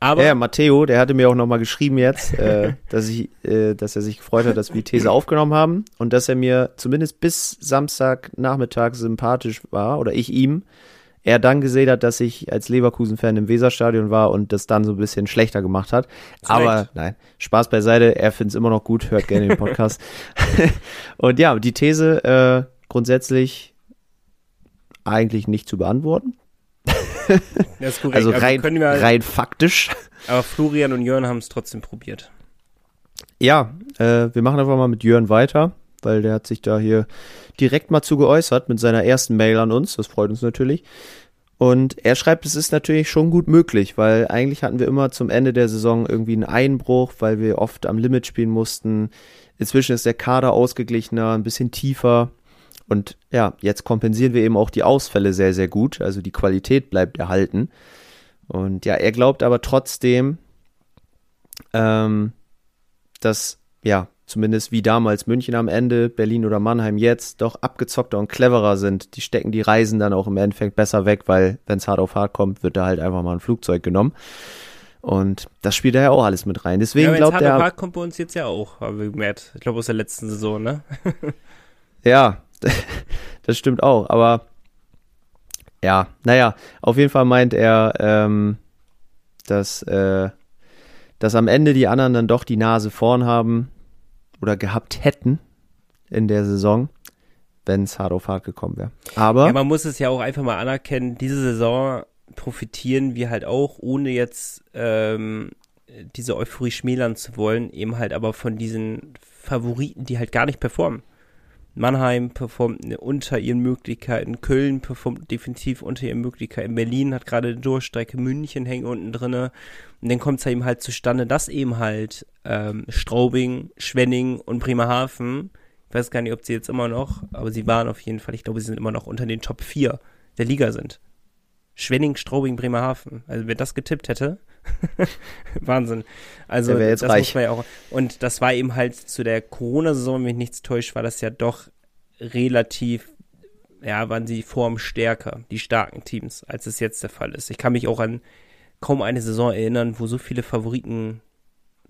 Aber ja, Matteo, der hatte mir auch nochmal geschrieben jetzt, äh, dass, ich, äh, dass er sich gefreut hat, dass wir die These aufgenommen haben und dass er mir zumindest bis Samstagnachmittag sympathisch war oder ich ihm. Er dann gesehen hat, dass ich als Leverkusen-Fan im Weserstadion war und das dann so ein bisschen schlechter gemacht hat. Direkt. Aber nein, Spaß beiseite, er findet es immer noch gut, hört gerne den Podcast. und ja, die These äh, grundsätzlich eigentlich nicht zu beantworten. also rein, wir, rein faktisch. Aber Florian und Jörn haben es trotzdem probiert. Ja, äh, wir machen einfach mal mit Jörn weiter, weil der hat sich da hier direkt mal zu geäußert mit seiner ersten Mail an uns. Das freut uns natürlich. Und er schreibt, es ist natürlich schon gut möglich, weil eigentlich hatten wir immer zum Ende der Saison irgendwie einen Einbruch, weil wir oft am Limit spielen mussten. Inzwischen ist der Kader ausgeglichener, ein bisschen tiefer. Und ja, jetzt kompensieren wir eben auch die Ausfälle sehr, sehr gut. Also die Qualität bleibt erhalten. Und ja, er glaubt aber trotzdem, ähm, dass, ja, zumindest wie damals München am Ende, Berlin oder Mannheim jetzt, doch abgezockter und cleverer sind. Die stecken die Reisen dann auch im Endeffekt besser weg, weil wenn es hart auf hart kommt, wird da halt einfach mal ein Flugzeug genommen. Und das spielt er ja auch alles mit rein. Deswegen ja, glaubt er. Hart auf hart kommt bei uns jetzt ja auch, haben wir gemerkt. Ich glaube aus der letzten Saison, ne? ja, das stimmt auch, aber ja, naja, auf jeden Fall meint er, ähm, dass, äh, dass am Ende die anderen dann doch die Nase vorn haben oder gehabt hätten in der Saison, wenn es hart auf hart gekommen wäre. Aber. Ja, man muss es ja auch einfach mal anerkennen, diese Saison profitieren wir halt auch, ohne jetzt ähm, diese Euphorie schmälern zu wollen, eben halt aber von diesen Favoriten, die halt gar nicht performen. Mannheim performt unter ihren Möglichkeiten, Köln performt definitiv unter ihren Möglichkeiten, Berlin hat gerade eine Durchstrecke, München hängt unten drinne und dann kommt es eben halt zustande, dass eben halt ähm, Straubing, Schwenning und Bremerhaven, ich weiß gar nicht, ob sie jetzt immer noch, aber sie waren auf jeden Fall, ich glaube, sie sind immer noch unter den Top 4 der Liga sind. Schwenning, Straubing, Bremerhaven. Also wer das getippt hätte, Wahnsinn. Also das reich. muss man ja auch. Und das war eben halt zu der Corona-Saison, wenn mich nichts täuscht, war das ja doch relativ, ja, waren sie Form stärker, die starken Teams, als es jetzt der Fall ist. Ich kann mich auch an kaum eine Saison erinnern, wo so viele Favoriten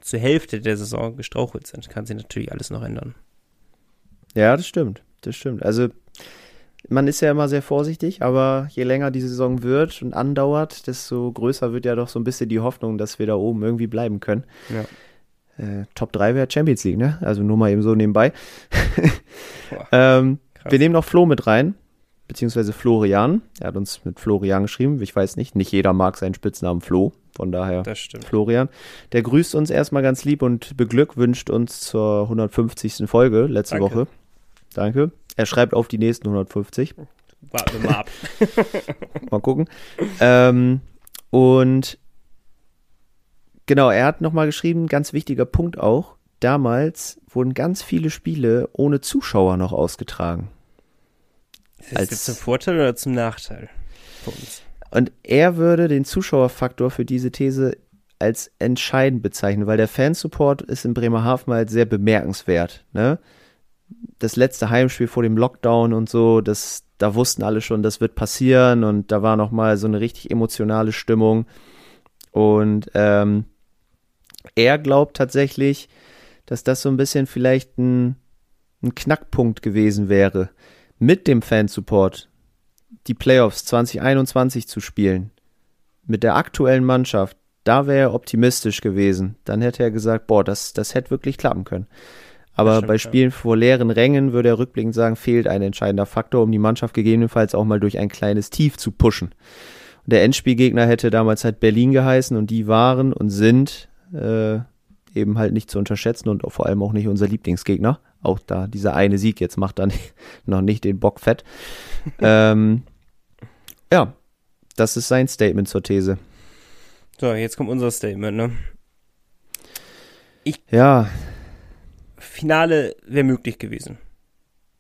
zur Hälfte der Saison gestrauchelt sind. Kann sich natürlich alles noch ändern. Ja, das stimmt. Das stimmt. Also man ist ja immer sehr vorsichtig, aber je länger die Saison wird und andauert, desto größer wird ja doch so ein bisschen die Hoffnung, dass wir da oben irgendwie bleiben können. Ja. Äh, Top 3 wäre Champions League, ne? Also nur mal eben so nebenbei. ähm, wir nehmen noch Flo mit rein, beziehungsweise Florian. Er hat uns mit Florian geschrieben. Ich weiß nicht, nicht jeder mag seinen Spitznamen Flo. Von daher Florian. Der grüßt uns erstmal ganz lieb und beglückwünscht uns zur 150. Folge letzte Danke. Woche. Danke. Er schreibt auf die nächsten 150. Warten wir mal ab. mal gucken. Ähm, und genau, er hat nochmal geschrieben, ganz wichtiger Punkt auch. Damals wurden ganz viele Spiele ohne Zuschauer noch ausgetragen. Ist das jetzt zum Vorteil oder zum Nachteil für uns? Und er würde den Zuschauerfaktor für diese These als entscheidend bezeichnen, weil der Fansupport ist in Bremerhaven halt sehr bemerkenswert. Ne? Das letzte Heimspiel vor dem Lockdown und so, das, da wussten alle schon, das wird passieren und da war nochmal so eine richtig emotionale Stimmung. Und ähm, er glaubt tatsächlich, dass das so ein bisschen vielleicht ein, ein Knackpunkt gewesen wäre, mit dem Fansupport die Playoffs 2021 zu spielen. Mit der aktuellen Mannschaft, da wäre er optimistisch gewesen. Dann hätte er gesagt, boah, das, das hätte wirklich klappen können. Aber stimmt, bei Spielen ja. vor leeren Rängen würde er rückblickend sagen, fehlt ein entscheidender Faktor, um die Mannschaft gegebenenfalls auch mal durch ein kleines Tief zu pushen. Und der Endspielgegner hätte damals halt Berlin geheißen und die waren und sind äh, eben halt nicht zu unterschätzen und vor allem auch nicht unser Lieblingsgegner. Auch da dieser eine Sieg jetzt macht dann noch nicht den Bock fett. ähm, ja, Das ist sein Statement zur These. So, jetzt kommt unser Statement, ne? Ich. Ja. Finale wäre möglich gewesen.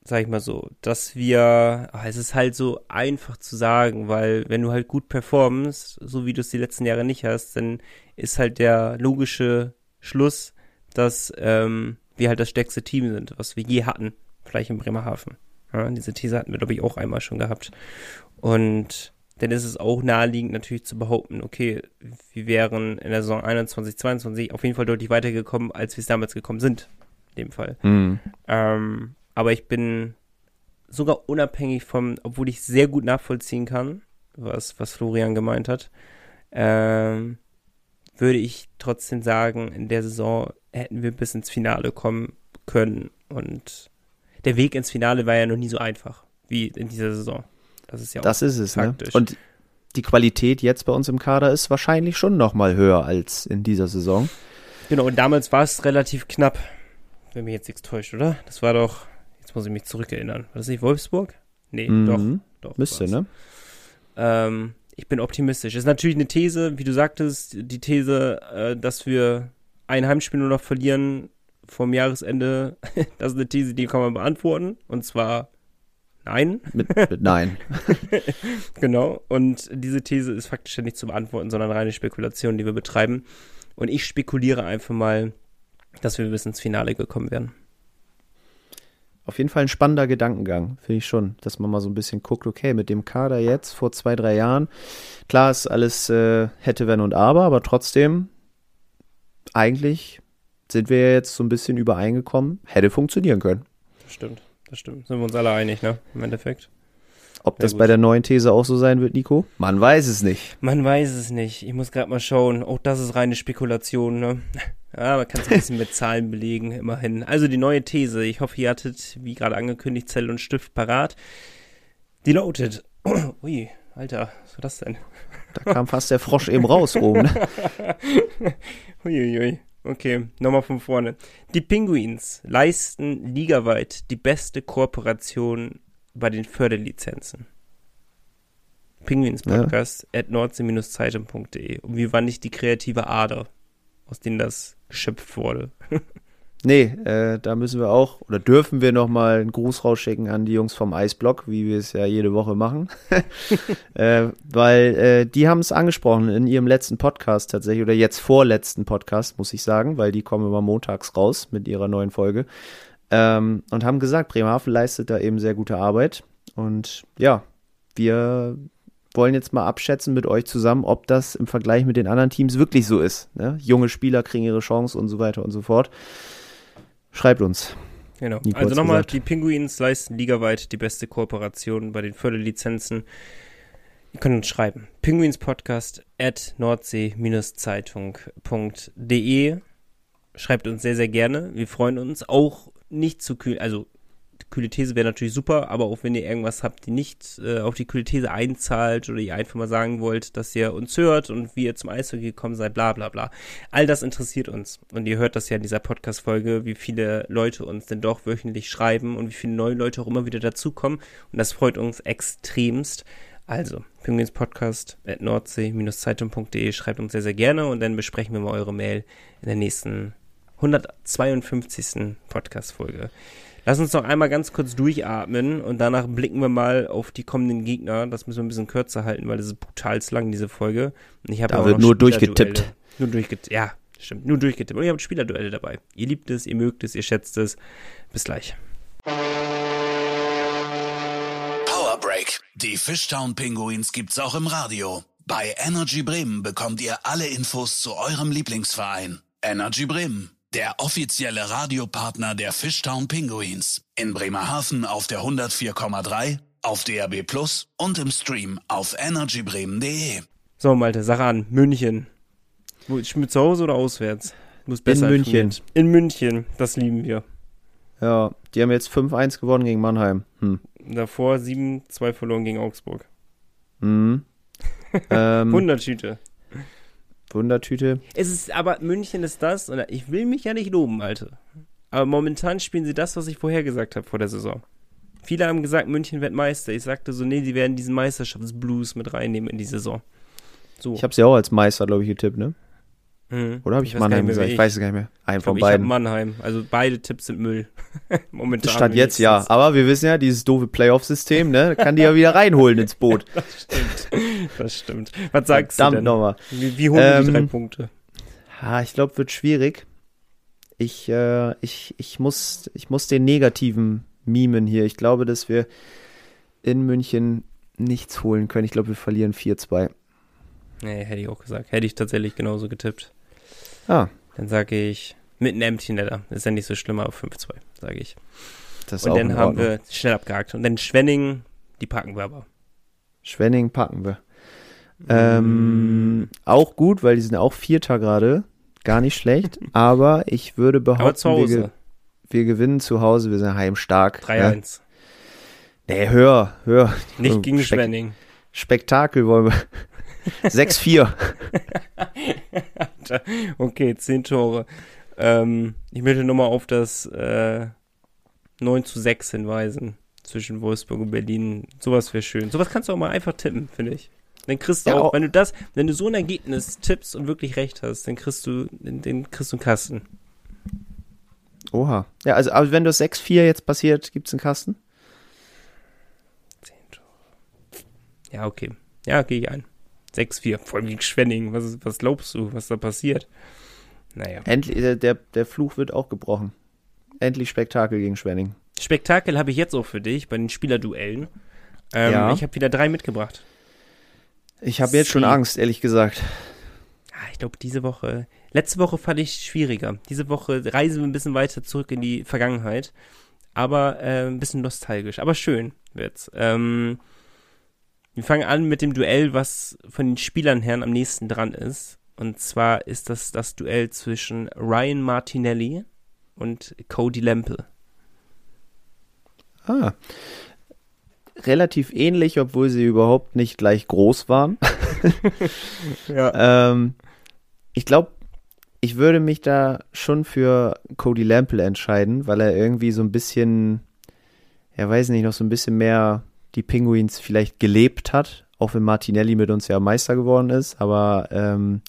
Sag ich mal so. Dass wir. Ach, es ist halt so einfach zu sagen, weil wenn du halt gut performst, so wie du es die letzten Jahre nicht hast, dann ist halt der logische Schluss, dass ähm, wir halt das stärkste Team sind, was wir je hatten. Vielleicht in Bremerhaven. Ja, diese These hatten wir, glaube ich, auch einmal schon gehabt. Und dann ist es auch naheliegend natürlich zu behaupten, okay, wir wären in der Saison 21, 22 auf jeden Fall deutlich weitergekommen, als wir es damals gekommen sind. In dem Fall. Mhm. Ähm, aber ich bin sogar unabhängig vom, obwohl ich sehr gut nachvollziehen kann, was, was Florian gemeint hat, ähm, würde ich trotzdem sagen, in der Saison hätten wir bis ins Finale kommen können. Und der Weg ins Finale war ja noch nie so einfach wie in dieser Saison. Das ist ja das ist es, ne? Und die Qualität jetzt bei uns im Kader ist wahrscheinlich schon noch mal höher als in dieser Saison. Genau, und damals war es relativ knapp, wenn mich jetzt nichts täuscht, oder? Das war doch, jetzt muss ich mich zurückerinnern. War das nicht Wolfsburg? Nee, mhm. doch, doch. Müsste, ne? Ähm, ich bin optimistisch. Das ist natürlich eine These, wie du sagtest, die These, äh, dass wir ein Heimspiel nur noch verlieren vom Jahresende. das ist eine These, die kann man beantworten. Und zwar Nein. Mit, mit Nein. genau. Und diese These ist faktisch ja nicht zu beantworten, sondern reine Spekulation, die wir betreiben. Und ich spekuliere einfach mal, dass wir bis ins Finale gekommen wären. Auf jeden Fall ein spannender Gedankengang, finde ich schon, dass man mal so ein bisschen guckt, okay, mit dem Kader jetzt vor zwei, drei Jahren, klar ist alles äh, hätte, wenn und aber, aber trotzdem, eigentlich sind wir jetzt so ein bisschen übereingekommen, hätte funktionieren können. Das stimmt das stimmt. Sind wir uns alle einig, ne? Im Endeffekt. Ob das bei der neuen These auch so sein wird, Nico? Man weiß es nicht. Man weiß es nicht. Ich muss gerade mal schauen. Auch das ist reine Spekulation, ne? Ja, man kann es ein bisschen mit Zahlen belegen, immerhin. Also die neue These. Ich hoffe, ihr hattet, wie gerade angekündigt, Zell und Stift parat. Die lautet. ui, Alter, was war das denn? Da kam fast der Frosch eben raus oben. Ne? Uiuiui. ui. Okay, nochmal von vorne. Die Penguins leisten ligaweit die beste Kooperation bei den Förderlizenzen. Penguins Podcast ja. at nordsee-zeitung.de. Und wie war nicht die kreative Ader, aus denen das geschöpft wurde? Nee, äh, da müssen wir auch oder dürfen wir nochmal einen Gruß rausschicken an die Jungs vom Eisblock, wie wir es ja jede Woche machen. äh, weil äh, die haben es angesprochen in ihrem letzten Podcast tatsächlich oder jetzt vorletzten Podcast, muss ich sagen, weil die kommen immer montags raus mit ihrer neuen Folge. Ähm, und haben gesagt, Bremerhaven leistet da eben sehr gute Arbeit. Und ja, wir wollen jetzt mal abschätzen mit euch zusammen, ob das im Vergleich mit den anderen Teams wirklich so ist. Ne? Junge Spieler kriegen ihre Chance und so weiter und so fort. Schreibt uns. Genau. Nico also nochmal, die Pinguins leisten ligaweit die beste Kooperation bei den Förderlizenzen. Ihr könnt uns schreiben. Pinguinspodcast at nordsee-zeitung.de. Schreibt uns sehr, sehr gerne. Wir freuen uns auch nicht zu kühl, also kühle These wäre natürlich super, aber auch wenn ihr irgendwas habt, die nicht äh, auf die kühle These einzahlt oder ihr einfach mal sagen wollt, dass ihr uns hört und wie ihr zum Eishockey gekommen seid, bla bla bla. All das interessiert uns. Und ihr hört das ja in dieser Podcast-Folge, wie viele Leute uns denn doch wöchentlich schreiben und wie viele neue Leute auch immer wieder dazukommen. Und das freut uns extremst. Also, Pinguinspodcast at nordsee-zeitung.de schreibt uns sehr, sehr gerne und dann besprechen wir mal eure Mail in der nächsten 152. Podcast-Folge. Lass uns noch einmal ganz kurz durchatmen und danach blicken wir mal auf die kommenden Gegner. Das müssen wir ein bisschen kürzer halten, weil das ist brutal lang, diese Folge. Und ich da wird nur durchgetippt. Nur durchgetippt, ja, stimmt. Nur durchgetippt. Und ihr habt Spielerduelle dabei. Ihr liebt es, ihr mögt es, ihr schätzt es. Bis gleich. Power Break. Die Fishtown Pinguins gibt's auch im Radio. Bei Energy Bremen bekommt ihr alle Infos zu eurem Lieblingsverein. Energy Bremen der offizielle Radiopartner der Fishtown Pinguins. In Bremerhaven auf der 104,3, auf DRB Plus und im Stream auf energybremen.de. So, Malte, sag an, München. Mit zu Hause oder auswärts? Muss besser In München. In München, das lieben wir. Ja, die haben jetzt 5-1 gewonnen gegen Mannheim. Hm. Davor 7-2 verloren gegen Augsburg. Mhm. ähm, Wundertüte. Wundertüte. Es ist, aber München ist das, und ich will mich ja nicht loben, Alter. Aber momentan spielen sie das, was ich vorher gesagt habe vor der Saison. Viele haben gesagt, München wird Meister. Ich sagte so, nee, die werden diesen Meisterschaftsblues mit reinnehmen in die Saison. So. Ich habe sie auch als Meister, glaube ich, getippt, ne? Mhm. Oder habe ich, ich Mannheim mehr, gesagt? Ich. ich. weiß es gar nicht mehr. Ein ich von beiden. Ich Mannheim. Also beide Tipps sind Müll. Momentan. Stand jetzt ja. Aber wir wissen ja, dieses doofe Playoff-System, ne, kann die ja wieder reinholen ins Boot. das stimmt. Das stimmt. Was sagst Verdammt du denn? nochmal. Wie, wie holen ähm, die drei Punkte? Ha, ich glaube, wird schwierig. Ich, äh, ich, ich, muss, ich muss den negativen mimen hier. Ich glaube, dass wir in München nichts holen können. Ich glaube, wir verlieren 4-2. Nee, hätte ich auch gesagt. Hätte ich tatsächlich genauso getippt. Ah. Dann sage ich mit einem Empty Netter. Ist ja nicht so schlimm, aber 5-2, sage ich. Das Und dann haben wir schnell abgehakt. Und dann Schwenning, die packen wir aber. Schwenning packen wir. Ähm, auch gut, weil die sind auch Vierter gerade. Gar nicht schlecht. aber ich würde behaupten. Wir, wir, gewinnen zu Hause. Wir sind heimstark. 3-1. Ja? Nee, höher, höher. Nicht gegen Spek Schwenning. Spektakel wollen wir. 6-4. okay, 10 Tore. Ähm, ich möchte nochmal auf das äh, 9 zu 6 hinweisen zwischen Wolfsburg und Berlin. Sowas wäre schön. Sowas kannst du auch mal einfach tippen, finde ich. Dann kriegst du ja, auch, wenn du das, wenn du so ein Ergebnis tippst und wirklich recht hast, dann kriegst du den, kriegst du einen Kasten. Oha. Ja, also aber wenn das 6-4 jetzt passiert, gibt es einen Kasten? 10 Tore. Ja, okay. Ja, gehe ich ein. 6-4, vor allem gegen Schwenning. Was, was glaubst du, was da passiert? Naja. Endlich, der, der, der Fluch wird auch gebrochen. Endlich Spektakel gegen Schwenning. Spektakel habe ich jetzt auch für dich bei den Spielerduellen. Ähm, ja. Ich habe wieder drei mitgebracht. Ich habe jetzt schon Angst, ehrlich gesagt. Ah, ich glaube, diese Woche. Letzte Woche fand ich schwieriger. Diese Woche reisen wir ein bisschen weiter zurück in die Vergangenheit. Aber äh, ein bisschen nostalgisch. Aber schön wird's. Ähm, wir fangen an mit dem Duell, was von den Spielern her am nächsten dran ist. Und zwar ist das das Duell zwischen Ryan Martinelli und Cody Lemple. Ah. Relativ ähnlich, obwohl sie überhaupt nicht gleich groß waren. ja. ähm, ich glaube, ich würde mich da schon für Cody Lample entscheiden, weil er irgendwie so ein bisschen, ja weiß nicht, noch so ein bisschen mehr die Penguins vielleicht gelebt hat, auch wenn Martinelli mit uns ja Meister geworden ist, aber ähm,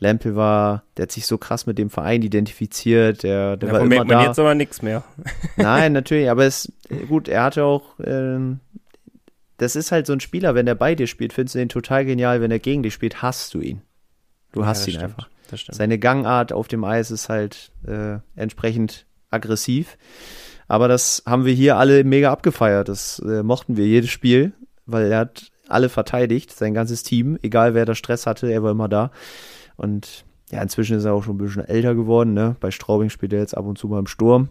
Lampe war, der hat sich so krass mit dem Verein identifiziert, der, der ja, war immer da. jetzt aber nichts mehr. Nein, natürlich, aber es gut, er hatte auch ähm, das ist halt so ein Spieler, wenn der bei dir spielt, findest du ihn total genial, wenn er gegen dich spielt, hast du ihn. Du hast ja, ihn stimmt, einfach. Seine Gangart auf dem Eis ist halt äh, entsprechend aggressiv. Aber das haben wir hier alle mega abgefeiert. Das äh, mochten wir jedes Spiel, weil er hat alle verteidigt, sein ganzes Team, egal wer da Stress hatte, er war immer da. Und ja, inzwischen ist er auch schon ein bisschen älter geworden, ne? Bei Straubing spielt er jetzt ab und zu mal im Sturm.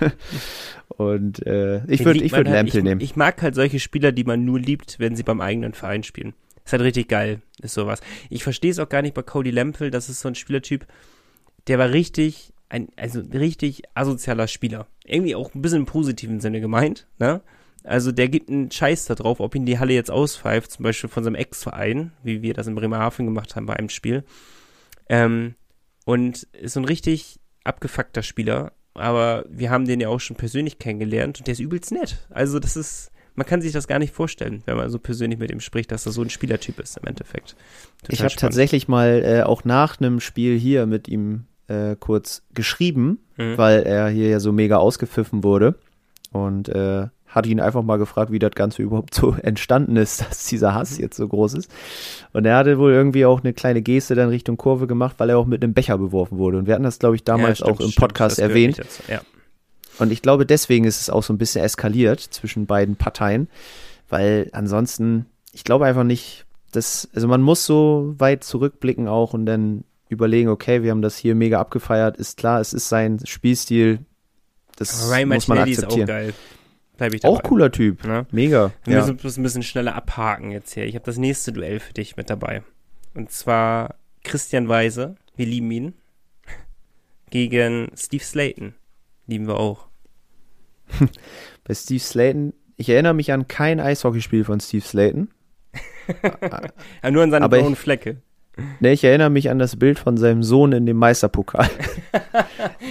und äh, ich würde ich würd halt, Lampel nehmen. Ich mag halt solche Spieler, die man nur liebt, wenn sie beim eigenen Verein spielen. Ist halt richtig geil, ist sowas. Ich verstehe es auch gar nicht bei Cody Lampel, das ist so ein Spielertyp, der war richtig ein, also richtig asozialer Spieler. Irgendwie auch ein bisschen im positiven Sinne gemeint, ne? Also der gibt einen Scheiß da drauf, ob ihn die Halle jetzt auspfeift, zum Beispiel von seinem Ex-Verein, wie wir das in Bremerhaven gemacht haben bei einem Spiel. Ähm, und ist so ein richtig abgefuckter Spieler, aber wir haben den ja auch schon persönlich kennengelernt und der ist übelst nett. Also das ist, man kann sich das gar nicht vorstellen, wenn man so persönlich mit ihm spricht, dass er so ein Spielertyp ist im Endeffekt. Total ich habe tatsächlich mal äh, auch nach einem Spiel hier mit ihm äh, kurz geschrieben, mhm. weil er hier ja so mega ausgepfiffen wurde. Und äh, hatte ihn einfach mal gefragt, wie das Ganze überhaupt so entstanden ist, dass dieser Hass mhm. jetzt so groß ist. Und er hatte wohl irgendwie auch eine kleine Geste dann Richtung Kurve gemacht, weil er auch mit einem Becher beworfen wurde. Und wir hatten das, glaube ich, damals ja, stimmt, auch im Podcast stimmt, erwähnt. Ja. Und ich glaube, deswegen ist es auch so ein bisschen eskaliert zwischen beiden Parteien, weil ansonsten, ich glaube einfach nicht, dass, also man muss so weit zurückblicken auch und dann überlegen, okay, wir haben das hier mega abgefeiert, ist klar, es ist sein Spielstil, das Ryan muss man akzeptieren. Ist auch geil. Bleib ich dabei. Auch cooler Typ, ne? mega. Wir müssen ein bisschen schneller abhaken jetzt hier. Ich habe das nächste Duell für dich mit dabei. Und zwar Christian Weise, wir lieben ihn, gegen Steve Slayton. Lieben wir auch. Bei Steve Slayton, ich erinnere mich an kein Eishockeyspiel von Steve Slayton. ja, nur an seine blauen Flecke. Ne, ich erinnere mich an das Bild von seinem Sohn in dem Meisterpokal.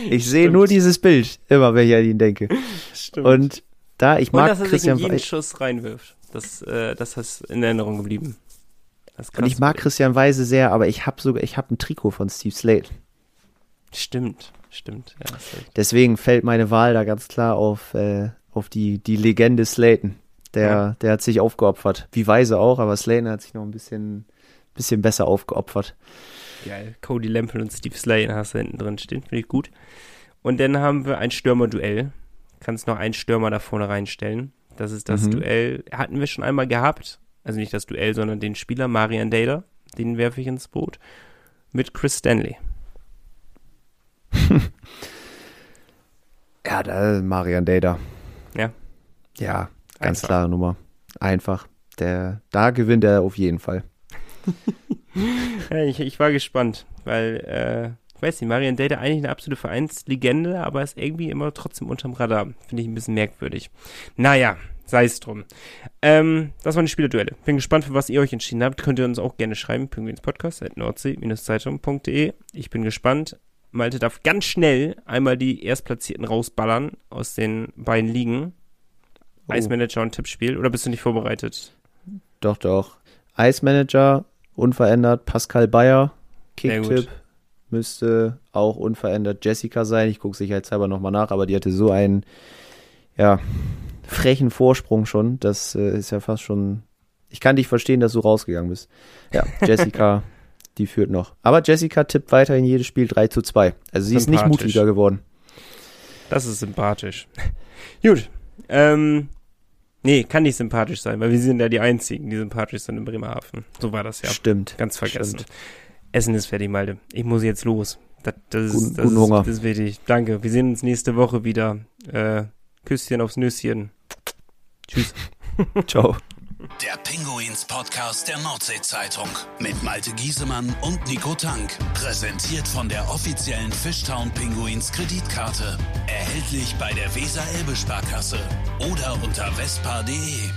ich sehe nur dieses Bild, immer wenn ich an ihn denke. Stimmt. Und da, ich mag Und dass er Christian sich in jeden Schuss reinwirft. Das, äh, das ist in Erinnerung geblieben. Und ich mag Christian Weise sehr, aber ich habe sogar, ich habe ein Trikot von Steve Slade. Stimmt, stimmt. Ja, Deswegen fällt meine Wahl da ganz klar auf, äh, auf die, die Legende Slayton. Der, ja. der hat sich aufgeopfert. Wie Weise auch, aber Slayton hat sich noch ein bisschen, bisschen besser aufgeopfert. Geil. Cody Lample und Steve Slayton hast du hinten drin stehen. Finde ich gut. Und dann haben wir ein Stürmer-Duell. Kannst noch einen Stürmer da vorne reinstellen. Das ist das mhm. Duell. Hatten wir schon einmal gehabt. Also nicht das Duell, sondern den Spieler Marian Dader. Den werfe ich ins Boot. Mit Chris Stanley. ja, da Marian Dader. Ja. Ja, ganz Einfach. klare Nummer. Einfach. Der, da gewinnt er auf jeden Fall. ich, ich war gespannt, weil, äh, ich weiß nicht, Marian Data eigentlich eine absolute Vereinslegende, aber ist irgendwie immer trotzdem unterm Radar. Finde ich ein bisschen merkwürdig. Naja, sei es drum. Ähm, das waren die Spielerduelle. Bin gespannt, für was ihr euch entschieden habt. Könnt ihr uns auch gerne schreiben. pinguinspodcast.nordsee-zeitung.de. Ich bin gespannt. Malte darf ganz schnell einmal die Erstplatzierten rausballern aus den beiden Ligen. Oh. Eismanager und Tippspiel. Oder bist du nicht vorbereitet? Doch, doch. Eismanager unverändert. Pascal Bayer, Kicktipp müsste auch unverändert Jessica sein. Ich gucke sicherheitshalber nochmal nach, aber die hatte so einen, ja, frechen Vorsprung schon. Das äh, ist ja fast schon. Ich kann dich verstehen, dass du rausgegangen bist. Ja, Jessica, die führt noch. Aber Jessica tippt weiterhin jedes Spiel 3 zu 2. Also sie ist nicht mutiger geworden. Das ist sympathisch. Gut. Ähm, Nee, kann nicht sympathisch sein, weil wir sind ja die Einzigen, die sympathisch sind in Bremerhaven. So war das ja. Stimmt. Ganz vergessen. Stimmt. Essen ist fertig, Malte. Ich muss jetzt los. Das, das, guten, das, guten Hunger. das ist wichtig. Danke. Wir sehen uns nächste Woche wieder. Äh, Küsschen aufs Nüsschen. Tschüss. Ciao. Der Pinguins Podcast der Nordsee-Zeitung mit Malte Giesemann und Nico Tank. Präsentiert von der offiziellen Fishtown Pinguins Kreditkarte. Erhältlich bei der Weser-Elbe-Sparkasse oder unter vespa.de.